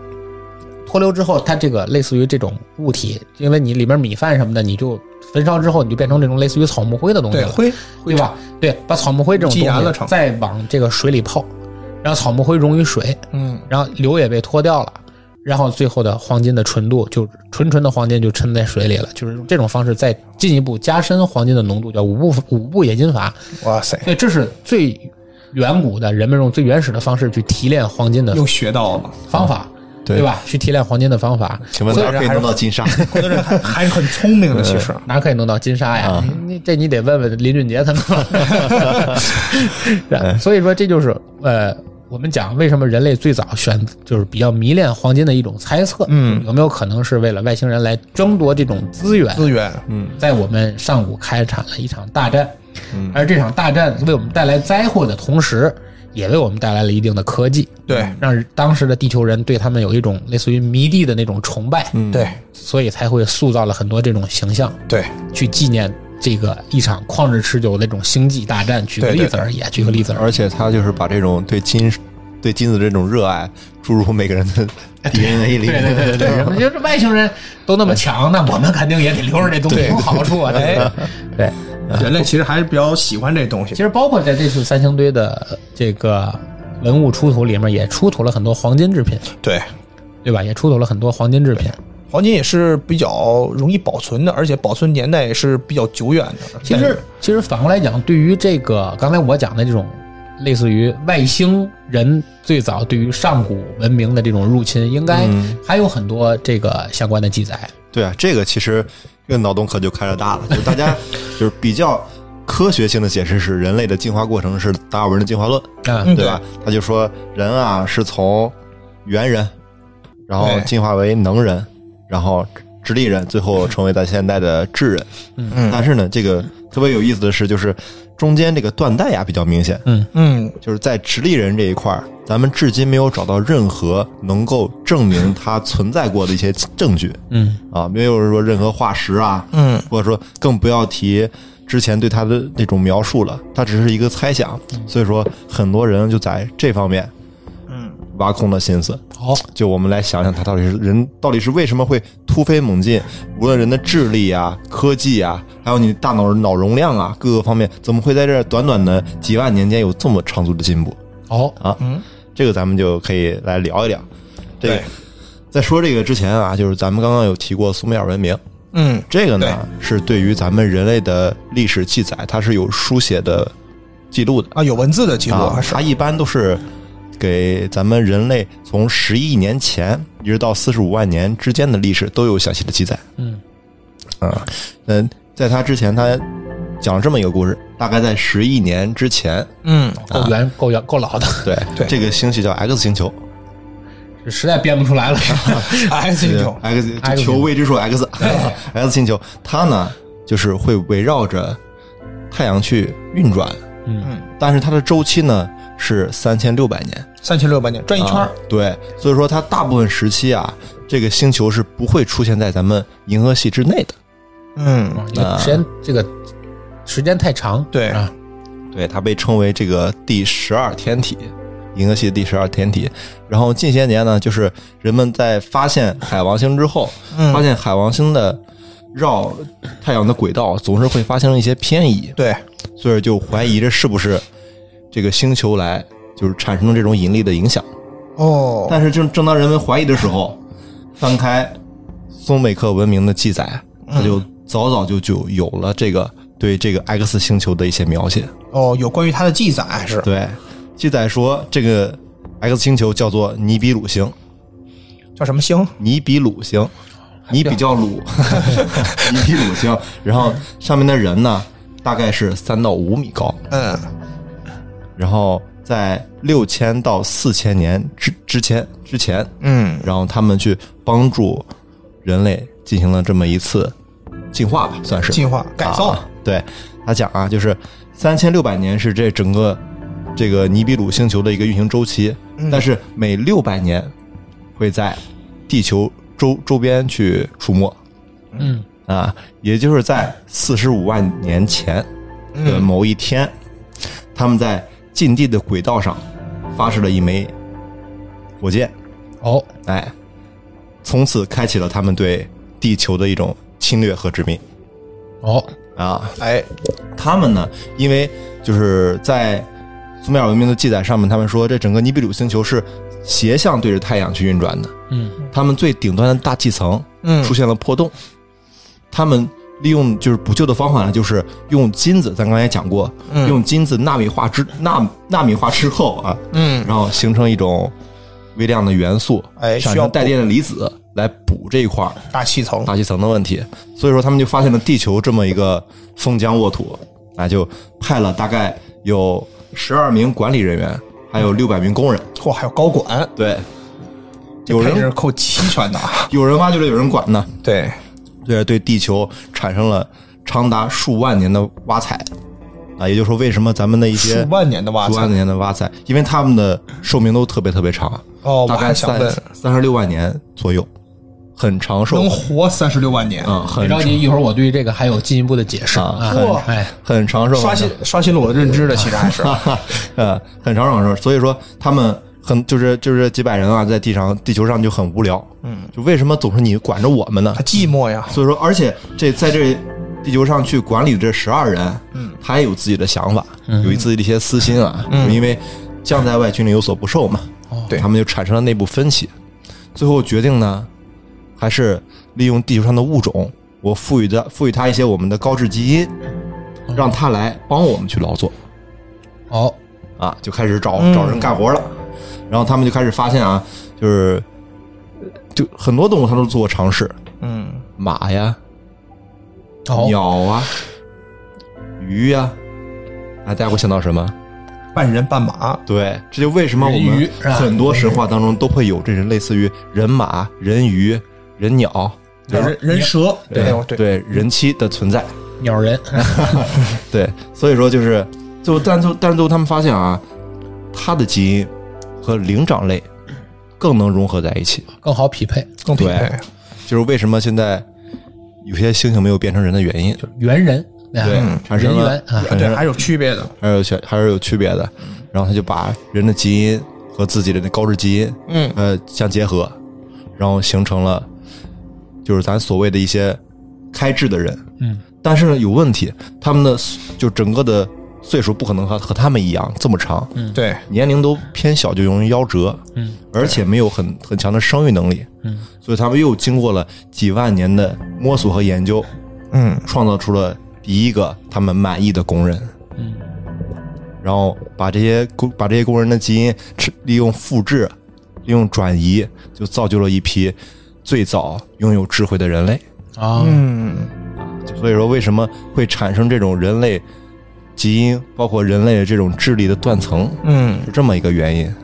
脱硫之后，它这个类似于这种物体，因为你里面米饭什么的，你就焚烧之后，你就变成这种类似于草木灰的东西对，了，灰对吧？对，把草木灰这种东西再往这个水里泡，然后草木灰溶于水，嗯，然后硫也被脱掉了，然后最后的黄金的纯度就纯纯的黄金就沉在水里了，就是用这种方式再进一步加深黄金的浓度，叫五步五步冶金法。哇塞，所以这是最远古的人们用最原始的方式去提炼黄金的又学到了，方法，对对吧？去提炼黄金的方法，请问 哪儿可以弄到金沙？很多人还还是很聪明的，其实。哪可以弄到金沙呀？你你这你得问问林俊杰他们。是所以说这就是呃，我们讲为什么人类最早选就是比较迷恋黄金的一种猜测。嗯，有没有可能是为了外星人来争夺这种资源？资源，嗯在我们上古开展了一场大战，嗯而这场大战为我们带来灾祸的同时，也为我们带来了一定的科技，对让当时的地球人对他们有一种类似于迷弟的那种崇拜，嗯，对所以才会塑造了很多这种形象，对，去纪念这个一场旷日持久的那种星际大战。举个例子而已，举个例子而已。而且他就是把这种对金对金子这种热爱注入每个人的 DNA 里。对对对对对，人们 就是外星人都那么强，那我们肯定也得留着这东西有好处啊。对对，人类 其实还是比较喜欢这东西其。实包括在这次三星堆的这个文物出土里面，也出土了很多黄金制品，对，对吧？也出土了很多黄金制品。黄金也是比较容易保存的，而且保存年代也是比较久远的。其实，其实反过来讲，对于这个刚才我讲的这种类似于外星人最早对于上古文明的这种入侵，应该还有很多这个相关的记载。对啊，这个其实这个脑洞可就开了大了，就是大家 就是比较科学性的解释是人类的进化过程是达尔文的进化论，对吧？他就说人啊是从猿人，然后进化为能人，然后直立人，最后成为咱现代的智人。嗯但是呢，这个特别有意思的是，就是中间这个断代呀比较明显，嗯，就是在直立人这一块儿，咱们至今没有找到任何能够证明 它存在过的一些证据嗯啊，没有说任何化石啊，嗯，或者说更不要提之前对它的那种描述了，它只是一个猜想，所以说很多人就在这方面，嗯，挖空了心思。好，就我们来想想，它到底是人到底是为什么会突飞猛进？无论人的智力啊、科技啊，还有你大脑脑容量啊，各个方面，怎么会在这短短的几万年间有这么长足的进步好，啊？嗯，这个咱们就可以来聊一聊。这个对在说这个之前啊，就是咱们刚刚有提过苏美尔文明，嗯，这个呢对是对于咱们人类的历史记载，它是有书写的记录的。啊，有文字的记录它一般都是给咱们人类从十亿年前一直到四十五万年之间的历史都有详细的记载。嗯啊，嗯，在它之前，他讲了这么一个故事，大概在十亿年之前，嗯够圆，够圆，够老的，对，对。这个星系叫 X 星球。这实在编不出来了。X 星球，，X 求未知数 X，X 星球，它呢就是会围绕着太阳去运转，嗯。但是它的周期呢是三千六百年。三千六百年转一圈儿。啊，对，所以说它大部分时期啊，这个星球是不会出现在咱们银河系之内的。嗯，因为时间这个时间太长，对。啊，对，它被称为这个第十二天体，银河系的第十二天体。然后近些年呢，就是人们在发现海王星之后，嗯。发现海王星的绕太阳的轨道总是会发生一些偏移，对，所以就怀疑这是不是这个星球来就是产生了这种引力的影响。哦，但是正正当人们怀疑的时候，翻开松美克文明的记载，它就早早就就有了这个对这个 X 星球的一些描写。哦，有关于它的记载是对，记载说这个 X 星球叫做尼比鲁星，叫什么星？尼比鲁星，尼比较鲁，尼比鲁星。然后上面的人呢，大概是三到五米高，嗯，然后在六千到四千年之之前之前，嗯，然后他们去帮助人类进行了这么一次进化吧，算是。进化改造。啊。对他讲啊，就是三千六百年是这整个这个尼比鲁星球的一个运行周期，嗯。但是每六百年会在地球周周边去出没嗯。啊，也就是在四十五万年前的嗯某一天，他们在近地的轨道上发射了一枚火箭，哦，哎，从此开启了他们对地球的一种侵略和殖民。哦，啊。哎，他们呢，因为就是在苏美尔文明的记载上面，他们说这整个尼比鲁星球是斜向对着太阳去运转的，嗯。他们最顶端的大气层嗯。出现了破洞，他们利用就是补救的方法呢，就是用金子，咱刚才讲过，嗯。用金子纳米化之纳纳米化之后啊，嗯，然后形成一种微量的元素，哎需要产生带电的离子来补这一块儿大气层，大气层的问题，所以说他们就发现了地球这么一个封疆沃土，啊，就派了大概有十二名管理人员，还有六百名工人，嚯，还有高管，对，有人够齐全的啊。有人挖掘了，有人管呢，对，对，对地球产生了长达数万年的挖采，啊，也就是说，为什么咱们的一些数万年的挖数万采。年的挖采，因为他们的寿命都特别特别长，哦，我大概三还想问，三十六万年左右，很长寿，能活三十六万年，嗯，很别着急，一会儿我对这个还有进一步的解释。啊很长寿，刷新刷新了我的认知的，其实还是。呃，很长长寿，所以说他们很就是就是几百人啊，在地上地球上就很无聊，嗯，就为什么总是你管着我们呢？他？寂寞呀，所以说，而且这在这地球上去管理这十二人，嗯，他也有自己的想法，有自己的一些私心啊，嗯。因为将在外，军令有所不受嘛，对。他们就产生了内部分歧，最后决定呢，还是利用地球上的物种，我赋予的赋予它一些我们的高质基因，让它来帮我们去劳作。哦，啊，就开始找嗯。找人干活了。然后他们就开始发现啊，就是就很多动物它都做过尝试，嗯，马呀、哦，鸟啊、鱼呀、啊，大家会想到什么？半人半马，对，这就为什么我们很多神话当中都会有这种类似于人马、人鱼、人鸟，人人蛇，对对，对人妻的存在。鸟人，对，所以说就是，就但就但是最后他们发现啊，它的基因和灵长类更能融合在一起。更好匹配，更匹配。就是为什么现在有些猩猩没有变成人的原因，猿人，对啊，产生了人猿啊，对，还是有区别的。还是有区还是有区别的。然后他就把人的基因和自己的那高智基因，嗯，呃相结合，然后形成了就是咱所谓的一些开智的人。嗯，但是呢有问题，他们的就整个的岁数不可能和和他们一样这么长，嗯对，年龄都偏小就容易夭折，嗯，而且没有很很强的生育能力，嗯，所以他们又经过了几万年的摸索和研究，嗯，创造出了第一个他们满意的工人，嗯，然后把这些工把这些工人的基因利用复制，利用转移，就造就了一批最早拥有智慧的人类。啊，嗯，所以说，为什么会产生这种人类基因，包括人类的这种智力的断层，嗯，是这么一个原因。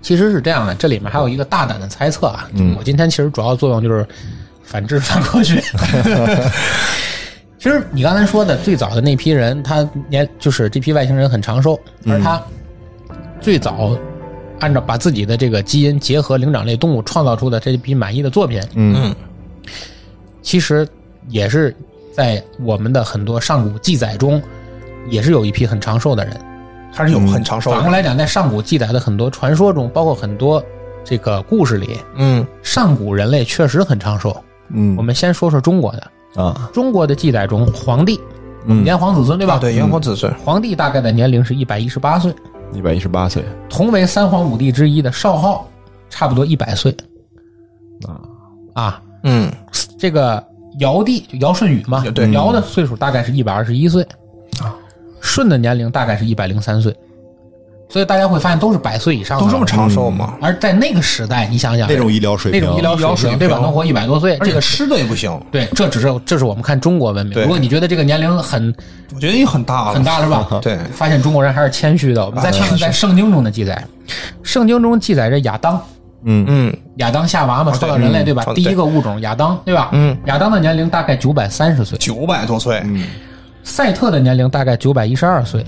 其实是这样的，这里面还有一个大胆的猜测啊。嗯我今天其实主要作用就是反智反科学。其实你刚才说的最早的那批人，他年就是这批外星人很长寿，而他最早按照把自己的这个基因结合灵长类动物创造出的这批满意的作品，嗯。其实也是在我们的很多上古记载中，也是有一批很长寿的人。还是有很长寿的。反过来讲，在上古记载的很多传说中，包括很多这个故事里，嗯。上古人类确实很长寿。嗯。我们先说说中国的，啊。中国的记载中，皇帝嗯。炎黄子孙对吧？啊，对，炎黄子孙，皇帝大概的年龄是一百一十八岁，一百一十八岁。同为三皇五帝之一的少昊，差不多一百岁啊。啊。嗯，这个尧帝就尧舜禹嘛，对。尧的岁数大概是一百二十一岁啊，舜的年龄大概是一百零三岁，所以大家会发现都是百岁以上的，都这么长寿吗？而在那个时代，你想想那种医疗水平，那种医疗水平，对吧？能活一百多岁，这个而且吃的也不行，对，这只是这是我们看中国文明。对。如果你觉得这个年龄很我觉得也很大了，很大是吧？对，发现中国人还是谦虚的。我们再看看在圣经中的记载，圣经中记载着亚当，嗯。嗯。亚当夏娃嘛，哦创造人类，对对吧？嗯第一个物种亚当，对吧？嗯，亚当的年龄大概九百三十岁，九百多岁，嗯。赛特的年龄大概九百一十二岁，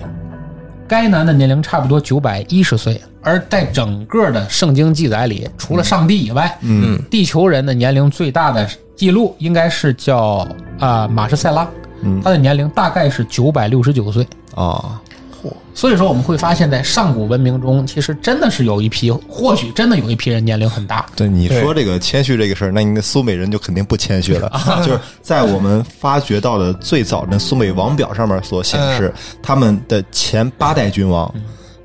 该男的年龄差不多九百一十岁。而在整个的圣经记载里，除了上帝以外，嗯，地球人的年龄最大的记录应该是叫啊、马什塞拉，嗯他的年龄大概是九百六十九岁。啊，所以说，我们会发现，在上古文明中，其实真的是有一批，或许真的有一批人年龄很大。对你说这个谦虚这个事儿，那你那苏美人就肯定不谦虚了。就是在我们发掘到的最早的苏美王表上面所显示，他们的前八代君王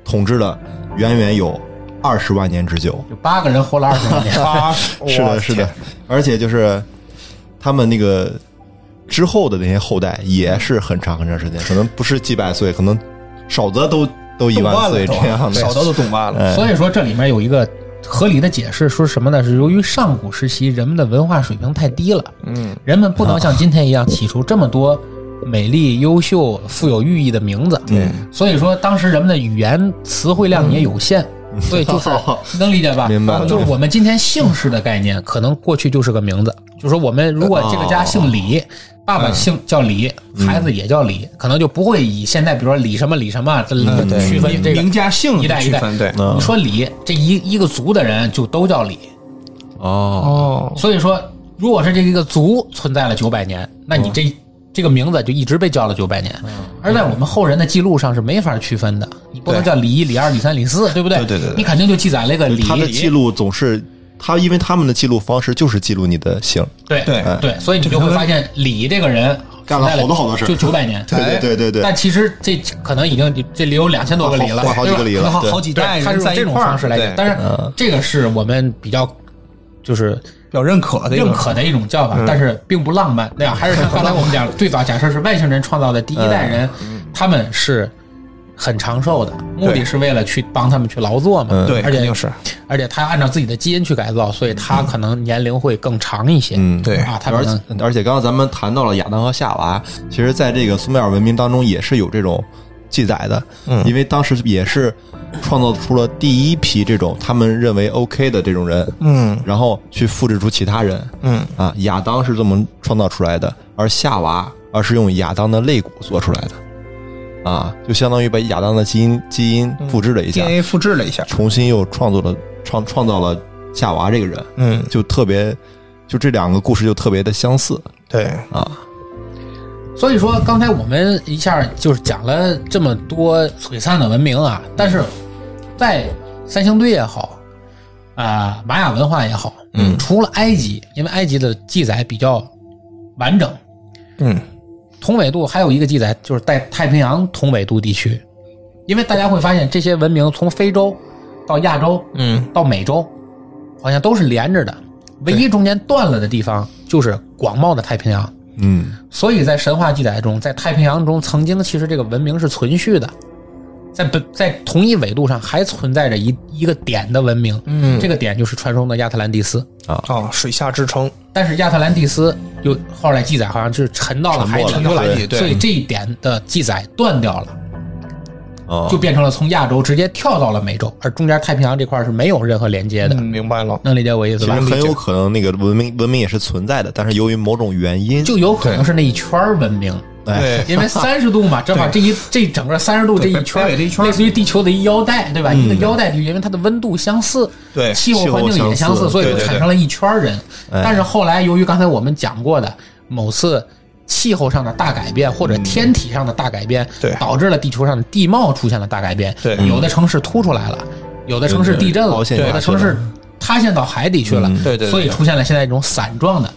统治了远远有二十万年之久。有八个人活了二十万年，八是的，是的，而且就是他们那个之后的那些后代也是很长很长时间，可能不是几百岁，可能少则都都一万岁这样的。少则都懂完了。哎所以说这里面有一个合理的解释，说什么呢？是由于上古时期人们的文化水平太低了，嗯，人们不能像今天一样起出这么多美丽、优秀、富有寓意的名字。对，所以说当时人们的语言词汇量也有限。所以就是 能理解吧？明白了就是我们今天姓氏的概念，可能过去就是个名字。就是说，我们如果这个家姓李，爸爸姓叫李，孩子也叫李，可能就不会以现在比如说李什么李什么这区分这个名家姓一代一代对，嗯你说李这一一个族的人就都叫李，哦，哦，所以说如果是这一个族存在了九百年，那你这、这个名字就一直被叫了九百年，而在我们后人的记录上是没法区分的，你不能叫李一、李二、李三、李四，对不对？对对对对。你肯定就记载了一个李。他的。记录总是他，因为他们的记录方式就是记录你的姓。对对对，所以你就会发现李这个人干了好多好多事儿。就九百年。对对对对对，但其实这可能已经这里有两千多个李了，好好几个李对吧？了对。好好几，代人他是用这种方式来讲，但是嗯。这个是我们比较就是比较认可的认可的一种叫法，但是并不浪漫，那样？还是像刚才我们讲，最早假设是外星人创造的第一代人，他们是很长寿的，目的是为了去帮他们去劳作嘛，嗯。对，而且就是。而且他按照自己的基因去改造，所以他可能年龄会更长一些，嗯，对啊，他而且而且刚刚咱们谈到了亚当和夏娃，其实在这个苏美尔文明当中也是有这种记载的，嗯因为当时也是创造出了第一批这种他们认为 OK 的这种人，嗯然后去复制出其他人嗯。啊。亚当是这么创造出来的，而夏娃而是用亚当的肋骨做出来的，啊，就相当于把亚当的基因基因复制了一下，，DNA 复制了一下，重新又创作了创创造了夏娃这个人，嗯，就特别，就这两个故事就特别的相似。对，啊。所以说，刚才我们一下就是讲了这么多璀璨的文明啊，但是在三星堆也好，啊、玛雅文化也好，嗯除了埃及，因为埃及的记载比较完整，嗯同纬度还有一个记载就是在太平洋同纬度地区，因为大家会发现这些文明从非洲到亚洲嗯。到美洲，好像都是连着的，唯一中间断了的地方就是广袤的太平洋。嗯。所以在神话记载中，在太平洋中，曾经其实这个文明是存续的，在本在同一纬度上还存在着一一个点的文明，嗯这个点就是传说中的亚特兰蒂斯。啊，水下之城，但是亚特兰蒂斯又后来记载好像是沉到了海底沉没了了，对对所以这一点的记载断掉了，哦，就变成了从亚洲直接跳到了美洲，而中间太平洋这块是没有任何连接的，嗯，明白了，能理解我意思吧其实？很有可能那个文明文明也是存在的，但是由于某种原因，就有可能是那一圈文明。哎，对，因为三十度嘛，正好这一这整个三十度这一圈儿，这一圈儿。类似于地球的一腰带，对吧？一个腰带地区，因为它的温度相似，对气候环境也相似似，所以就产生了一圈儿人。哎。但是后来由于刚才我们讲过的某次气候上的大改变，或者天体上的大改变，对。导致了地球上的地貌出现了大改变，对。有的城市凸出来了，有的城市地震了，有的城市塌陷到海底去了，对对对所以出现了现在这种散状的，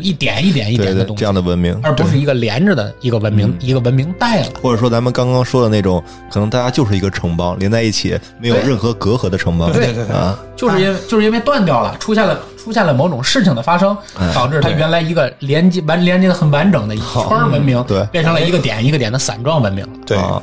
就一点一点一点的东西这样。的文明，而不是一个连着的一个文明、一个文明带了。或者说咱们刚刚说的那种，可能大家就是一个城邦，连在一起没有任何隔阂的城邦，对对对对。啊，就是因为就是因为断掉了，出现了出现了某种事情的发生，导致它原来一个连接完连接的很完整的一圈儿文明，对。变成了一个点一个点的散状文明，对，啊，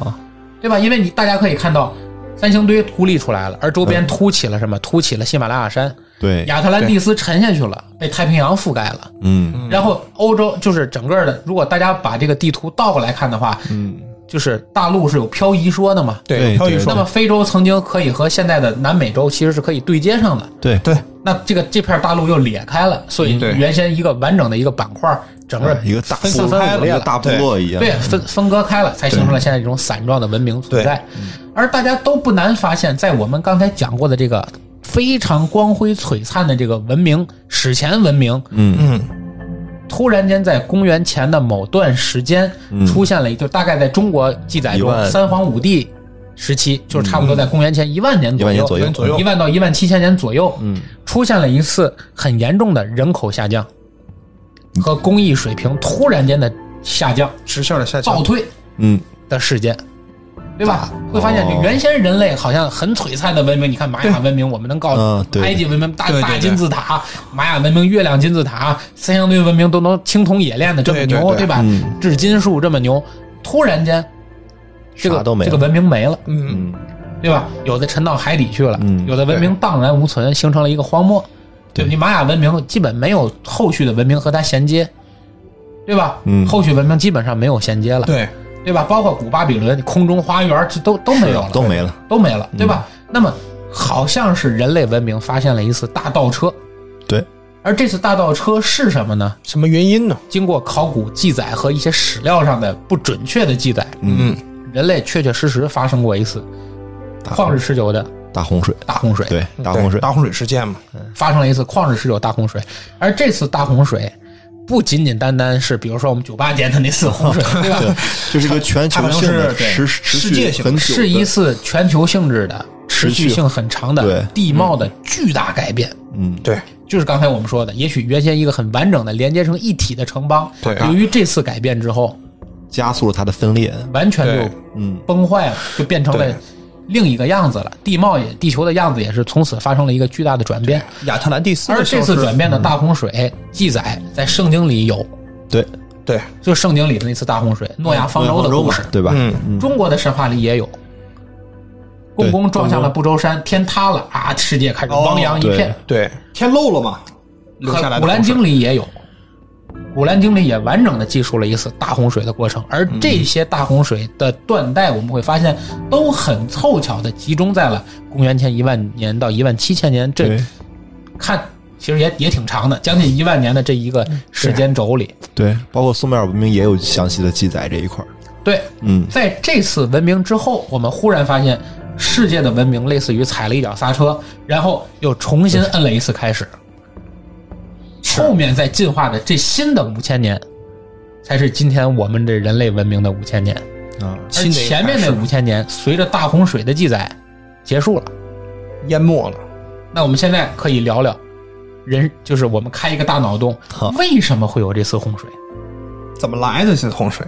对吧？因为你大家可以看到，三星堆孤立出来了，而周边凸起了什么？凸起了喜马拉雅山，对，亚特兰蒂斯沉下去了，被太平洋覆盖了。嗯。然后欧洲就是整个的，如果大家把这个地图倒过来看的话，嗯，就是大陆是有漂移说的嘛？对对漂移说。那么非洲曾经可以和现在的南美洲其实是可以对接上的。对对。那这个这片大陆又裂开了，所以原先一个完整的一个板块，整个一个大分部分五裂了，一个大部落一样，对，分分割开了，才形成了现在这种散状的文明存在。而大家都不难发现，在我们刚才讲过的这个非常光辉璀璨的这个文明史前文明，嗯。嗯，突然间在公元前的某段时间出现了，就大概在中国记载中三皇五帝时期，就是差不多在公元前一万年左右，一万左右。一万到一万七千年左右，嗯，出现了一次很严重的人口下降和工艺水平突然间的下降、直线的下降。倒，退嗯。的事件。对吧？会发现，就原先人类好像很璀璨的文明，你看玛雅文明，我们能告嗯对埃及文明大大金字塔，玛雅文明月亮金字塔，三星堆文明都能青铜冶炼的这么牛，对。吧？嗯。制金术这么牛，突然间，这个这个文明没了，嗯，嗯对吧？有的沉到海底去了，嗯有的文明荡然无存，形成了一个荒漠。对。你玛雅文明基本没有后续的文明和它衔接，对吧？嗯。后续文明基本上没有衔接了，对，对吧？包括古巴比伦空中花园，这都都没有了，都没了，都没了，对吧？嗯那么好像是人类文明发现了一次大倒车，对，而这次大倒车是什么呢？什么原因呢？经过考古记载和一些史料上的不准确的记载，嗯，人类确确实实发生过一次旷日持久的大洪水，大洪水，对大洪水，大洪水事件嘛，发生了一次旷日持久大洪水，而这次大洪水。不仅仅单单是，比如说我们九八年的那次洪水，对吧？就是一个全球性的持持世界性续很久是一次全球性质的、持续性很长的地貌的巨大改变。嗯对，就是刚才我们说的，也许原先一个很完整的连接成一体的城邦，对。由于这次改变之后，加速了它的分裂，完全就嗯。崩坏了，就变成了对另一个样子了。地貌也，地球的样子也是从此发生了一个巨大的转变。亚特兰蒂斯而这次转变的大洪水记载在圣经里有，对，对，就圣经里的那次大洪水，诺亚方舟的故事，对吧？嗯中国的神话里也有。共工撞向了不周山，天塌了啊！世界开始汪洋一片。对，天漏了嘛，留下和来的古兰经里也有，古兰经里也完整的记述了一次大洪水的过程，而这些大洪水的断代，我们会发现都很凑巧的集中在了公元前一万年到一万七千年这看。其实也也挺长的，将近一万年的这一个时间轴里，对，包括苏美尔文明也有详细的记载这一块儿，对，嗯在这次文明之后，我们忽然发现世界的文明类似于踩了一脚刹车，然后又重新摁了一次开始。后面再进化的这新的五千年，才是今天我们这人类文明的五千年。啊，而新的前面那五千年，随着大洪水的记载结束了。淹没了，那我们现在可以聊聊人，就是我们开一个大脑洞，为什么会有这次洪水？怎么来的这次洪水？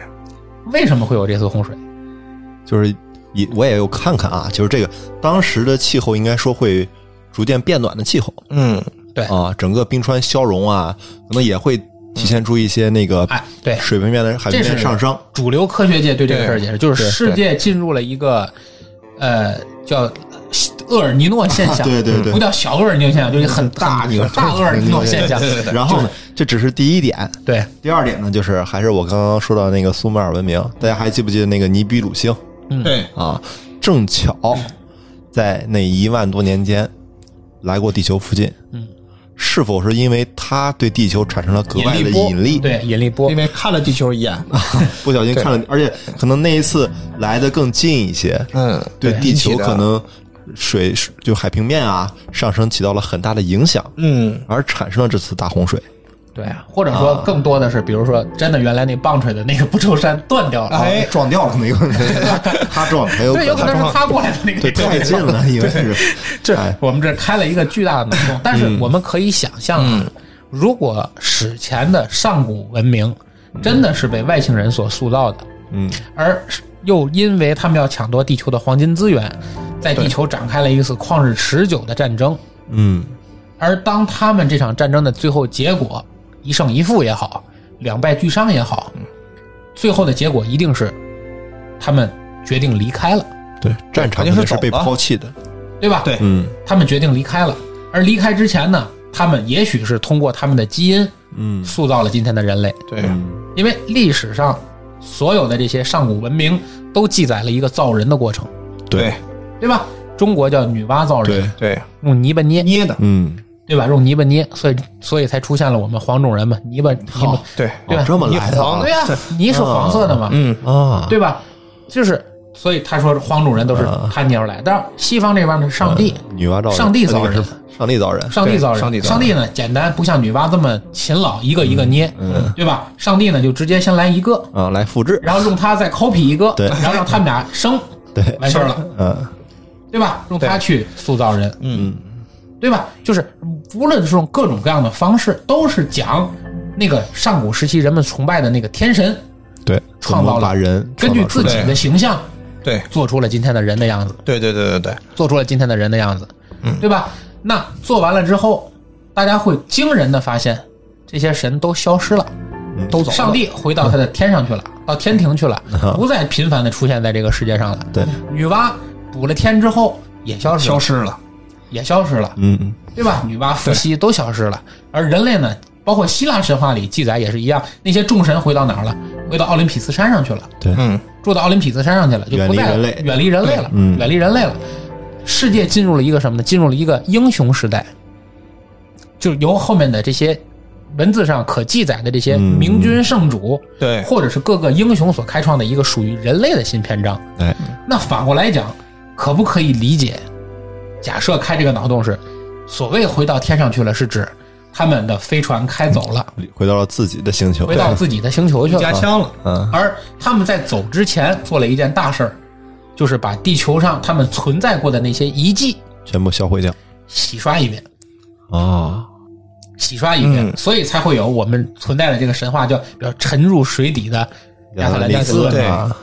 为什么会有这次洪水？就是也我也有看看啊，就是这个当时的气候应该说会逐渐变暖的气候嗯，对。啊，整个冰川消融啊，可能也会体现出一些那个哎，对，水平面的海平面上升，主流科学界对这个事儿解释，就是世界进入了一个呃叫厄尔尼诺现象，对对对。不叫小厄尔尼诺现象，就是很大 很大厄尔尼诺现象，然后呢，这只是第一点，对。第二点呢，就是还是我刚刚说到那个苏美尔文明，大家还记不记得那个尼比鲁星？对，啊？正巧在那一万多年间来过地球附近，嗯，是否是因为它对地球产生了格外的引力引力？对引力波因，为看了地球一眼，不小心看了，而且可能那一次来的更近一些，嗯，对对地球可能水就海平面啊上升起到了很大的影响，嗯，而产生了这次大洪水。对啊，或者说更多的是，比如说真的原来那棒槌的那个不周山断掉了，哎撞掉了没关系，他撞还有 对，有可能是他过来的那个，对太近了，因为是。这 哎。我们这开了一个巨大的脑洞，但是我们可以想象啊，如果史前的上古文明真的是被外星人所塑造的，嗯。而又因为他们要抢夺地球的黄金资源，在地球展开了一次旷日持久的战争。嗯。而当他们这场战争的最后结果一胜一负也好，两败俱伤也好，最后的结果一定是他们决定离开了，对，战场肯定是被抛弃的，对吧？对嗯他们决定离开了，而离开之前呢，他们也许是通过他们的基因嗯塑造了今天的人类，对，嗯因为历史上所有的这些上古文明都记载了一个造人的过程，对对吧？中国叫女娲造人，对，对，用泥巴捏，捏的，嗯，对吧？用泥巴捏，所以所以才出现了我们黄种人嘛，泥巴泥巴好，，对，对吧哦这么来的啊对呀、泥是黄色的嘛，嗯，啊，对吧？就是，所以他说黄种人都是他捏出来的。但是西方这边呢，上帝，女娲造人，上帝造人上帝造人，上帝造人，上帝呢简单，不像女娲这么勤劳，一个一个捏，嗯对吧？上帝呢就直接先来一个，啊，来复制，然后用它再 copy 一个，对然后让他们俩生，对，完事儿了，嗯对吧？用它去塑造人，嗯，对吧？就是无论是用各种各样的方式，都是讲那个上古时期人们崇拜的那个天神，对，创造了人根据自己的形象对，做出了今天的人的样子。对，对，对，对，对，做出了今天的人的样子，嗯，对吧？那做完了之后，大家会惊人的发现，这些神都消失了，都走了上帝回到他的天上去了，到天庭去了，啊不再频繁的出现在这个世界上了。对，女娲补了天之后也消失了，消失了，也消失了，嗯嗯对吧？女娲、伏羲都消失了，而人类呢，包括希腊神话里记载也是一样，那些众神回到哪儿了？回到奥林匹斯山上去了。对，嗯，住到奥林匹斯山上去了，就不再远离人类远离人类了，嗯远离人类了。世界进入了一个什么呢？进入了一个英雄时代，就由后面的这些文字上可记载的这些嗯明君圣主，对，或者是各个英雄所开创的一个属于人类的新篇章。哎，那反过来讲，可不可以理解？假设开这个脑洞是，所谓回到天上去了，是指他们的飞船开走了，回到了自己的星球，回到自己的星球去了。加枪了，嗯。而他们在走之前做了一件大事儿，就是把地球上他们存在过的那些遗迹全部销毁掉。洗刷一遍，啊，洗刷一遍，嗯。所以才会有我们存在的这个神话叫，比如沉入水底的亚特兰蒂斯，对啊，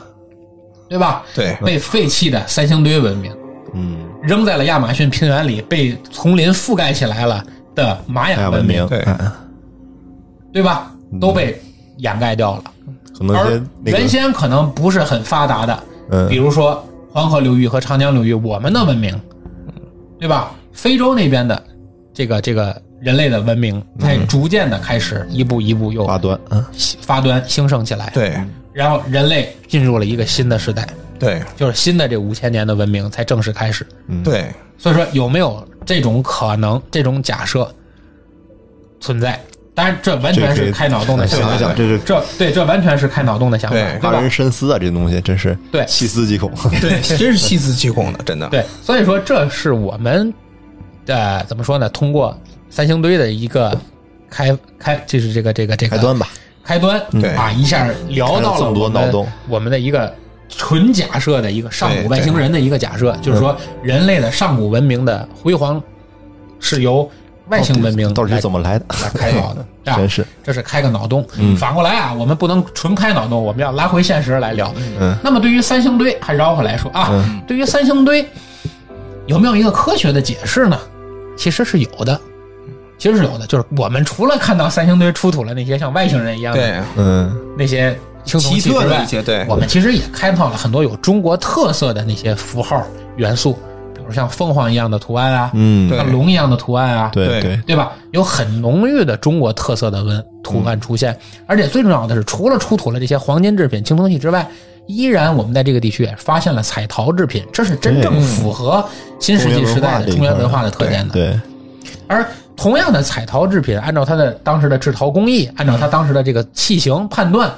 对吧？对，被废弃的三星堆文明，嗯，扔在了亚马逊平原里，被丛林覆盖起来了的玛雅文明，对。哎对吧？都被掩盖掉了。可能原先可能不是很发达的，嗯。比如说黄河流域和长江流域，我们的文明，对吧？非洲那边的这个这个人类的文明，在逐渐的开始一步一步又发端，嗯。发端兴盛起来，对，然后人类进入了一个新的时代，对，就是新的这五千年的文明才正式开始。嗯对，所以说，有没有这种可能、这种假设存在？当然，这完全是开脑洞的想法。想想，这是这对，这完全是开脑洞的想法，对对吧发人？深思啊，这东西真是对细思极恐。对，真是细思极恐的，真的，对，所以说这是我们呃怎么说呢？通过三星堆的一个开开，就是这个这个这个开端吧，开端，对啊，一下聊到了这么多脑洞我们的一个纯假设的一个上古外星人的一个假设，就是说人类的上古文明的辉煌是由外星文明到底来是怎么来的？来开导的，对 吧真是，这是开个脑洞。反过来啊，我们不能纯开脑洞，我们要拉回现实来聊。嗯那么对于三星堆，还绕回来说啊，对于三星堆有没有一个科学的解释呢？其实是有的，其实是有的。就是我们除了看到三星堆出土了那些像外星人一样的对，嗯那些奇器之外特的一，些，对，我们其实也开创了很多有中国特色的那些符号元素，比如像凤凰一样的图案啊，嗯，对像龙一样的图案啊，对对。对，吧？有很浓郁的中国特色的文图案出现，而且最重要的是，除了出土了这些黄金制品、青铜器之外，依然我们在这个地区也发现了彩陶制品，这是真正符合新石器时代的中原文化的特点的。对，而同样的彩陶制品，按照它的当时的制陶工艺，按照它当时的这个器型判断，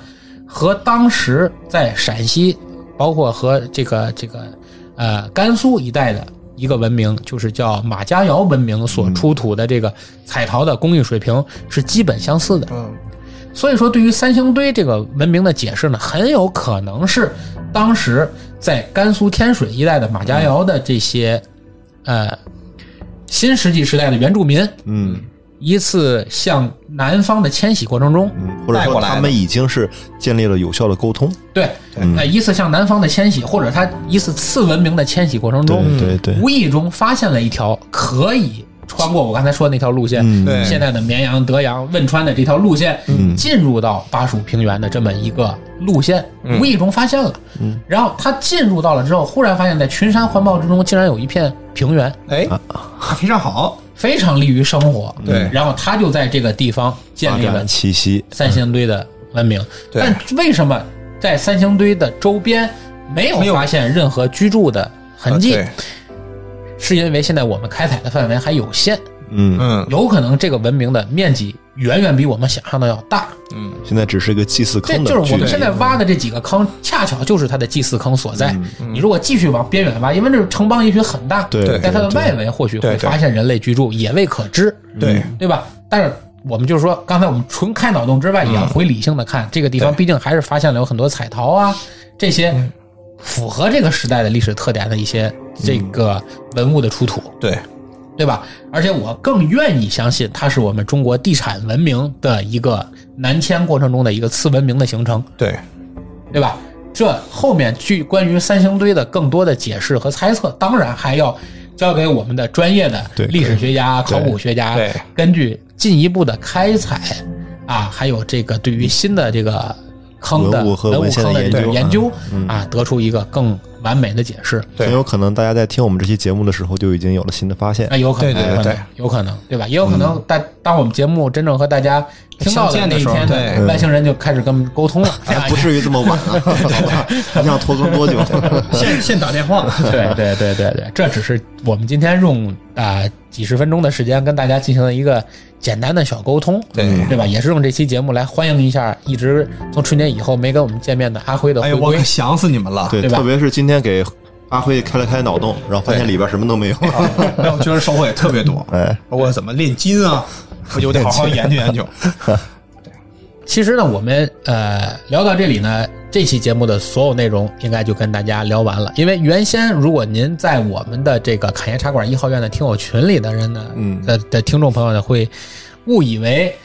和当时在陕西，包括和这个这个呃甘肃一带的一个文明，就是叫马家窑文明所出土的这个彩陶的工艺水平是基本相似的。嗯，所以说，对于三星堆这个文明的解释呢，很有可能是当时在甘肃天水一带的马家窑的这些，呃，新石器时代的原住民嗯一次向南方的迁徙过程中，嗯，或者带过来的。说他们已经是建立了有效的沟通，对，呃，一次向南方的迁徙，或者他一次次文明的迁徙过程中，对对对，无意中发现了一条可以穿过我刚才说的那条路线，嗯。对。现在的绵阳、德阳、汶川的这条路线，嗯。进入到巴蜀平原的这么一个路线，无意中发现了。嗯。然后他进入到了之后，忽然发现，在群山环抱之中，竟然有一片平原，哎，非常好，非常利于生活。对。然后他就在这个地方建立了发展气息，三星堆的文明。对。但为什么在三星堆的周边没有发现任何居住的痕迹，啊是因为现在我们开采的范围还有限，嗯，嗯。有可能这个文明的面积远远比我们想象的要大。嗯，现在只是一个祭祀这坑的就是我们现在挖的这几个坑，恰巧就是它的祭祀坑所在。嗯。你如果继续往边缘挖，因为这城邦也许很大，对在它的外围或许会发现人类居住，也未可知，对。对吧？但是我们就是说，刚才我们纯开脑洞之外，也要回理性的看，这个地方毕竟还是发现了有很多彩陶啊，这些符合这个时代的历史特点的一些这个文物的出土。对对吧？而且我更愿意相信，它是我们中国地产文明的一个南迁过程中的一个次文明的形成，对。对吧？这后面据关于三星堆的更多的解释和猜测，当然还要交给我们的专业的历史学家、考古学家对，根据进一步的开采啊，还有这个对于新的这个坑的文物和文献的研究研究嗯啊，得出一个更完美的解释。对很有可能大家在听我们这期节目的时候就已经有了新的发现那。有可能，对对有可能对，有可能，对吧？也有可能，当当我们节目真正和大家相见的那一天，对外星人就开始跟我们沟通了。不至于这么晚啊，好吧？你想拖更多久？现 现打电话，对对对对对，这只是我们今天用啊、几十分钟的时间跟大家进行了一个简单的小沟通，对对吧？也是用这期节目来欢迎一下一直从春节以后没跟我们见面的阿辉的哎呦，回归。我可想死你们了。对，对吧特别是今天给阿辉开了开脑洞，然后发现里边什么都没有。没有，觉得收获也特别多，哎，包括怎么炼金啊，我就得好好研究研究。其实呢，我们呃聊到这里呢，这期节目的所有内容应该就跟大家聊完了。因为原先如果您在我们的这个侃爷茶馆一号院的听友群里的人呢，嗯的的听众朋友呢，会误以为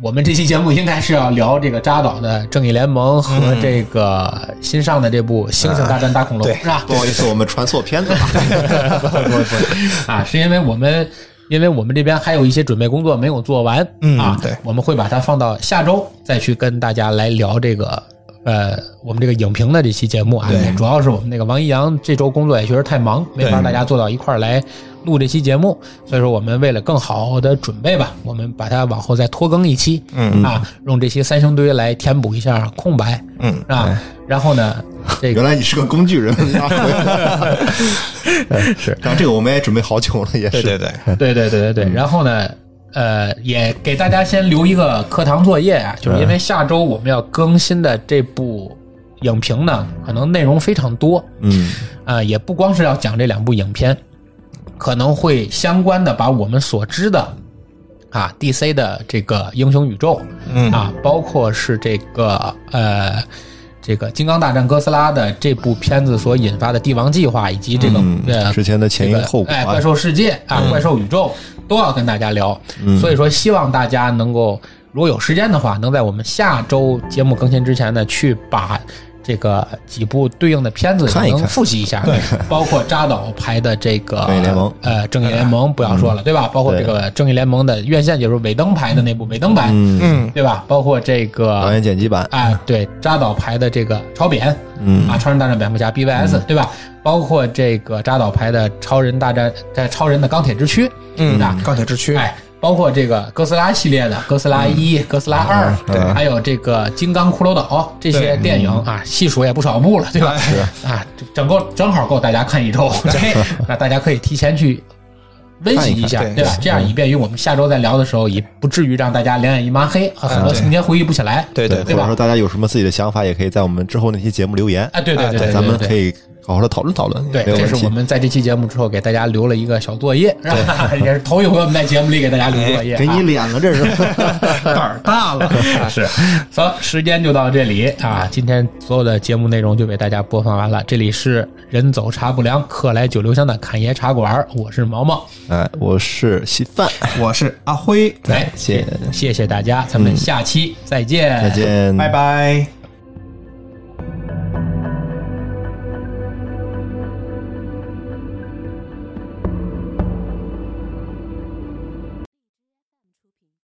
我们这期节目应该是要聊这个扎导的正义联盟和这个新上的这部《猩猩大战大恐龙》，对是吧？不好意思，我们传错片子了。不不不啊，是因为我们因为我们这边还有一些准备工作没有做完，嗯啊，对我们会把它放到下周再去跟大家来聊这个。呃，我们这个影评的这期节目啊，对主要是我们那个王一阳这周工作也确实太忙，没法对大家坐到一块儿来录这期节目，所以说我们为了更好的准备吧，我们把它往后再拖更一期，嗯。啊，用这些三星堆来填补一下空白，嗯啊，然后呢，这个原来你是个工具人，阿辉。是，然后这个我们也准备好久了，也是。对对对，对对对对对，然后呢，呃，也给大家先留一个课堂作业啊，就是因为下周我们要更新的这部影评呢，可能内容非常多，嗯，啊、也不光是要讲这两部影片，可能会相关的把我们所知的啊 DC 的这个英雄宇宙，嗯啊，包括是这个呃。这个《金刚大战哥斯拉》的这部片子所引发的帝王计划，以及这个、嗯呃之前的前因后果哎，啊怪兽世界啊，怪兽宇宙都要跟大家聊。嗯所以说，希望大家能够，如果有时间的话，能在我们下周节目更新之前呢，去把这个几部对应的片子看一看。能复习一下。对，包括扎导拍的这个正义联盟。呃，正义联盟不要说了，对吧？包括这个正义联盟的院线，就是尾灯拍的那部尾灯版，嗯，嗯对吧？包括这个导演剪辑版，哎，对，扎导拍的这个超扁，嗯。啊，超人大战蝙蝠侠 BVS，、对吧？包括这个扎导拍的超人大战在超人的钢铁之躯，嗯。啊，钢铁之躯，哎，包括这个哥斯拉系列的哥斯拉一、哥斯拉二，对还有这个金刚骷髅岛这些电影啊，细数也不少部了，对吧？是 啊，整个正好够大家看一周，对，那大家可以提前去。温习一下，看一看对吧？这样以便于我们下周再聊的时候，也不至于让大家两眼一抹黑，和很多对情节回忆不起来。对对对吧或者说大家有什么自己的想法，也可以在我们之后那期节目留言，啊，对对对对，咱们可以好好的讨论讨论。对，这是我。们在这期节目之后给大家留了一个小作业，是吧？也是头一回我们在节目里给大家留作业啊，给你脸了，这是。胆儿大了，是，好，时间就到这里啊！今天所有的节目内容就给大家播放完了。这里是人走茶不凉，客来酒留香的侃爷茶馆，我是毛毛。哎，我是稀饭，我是阿辉，来，谢谢谢谢大家，咱们下期再见，再见，拜拜。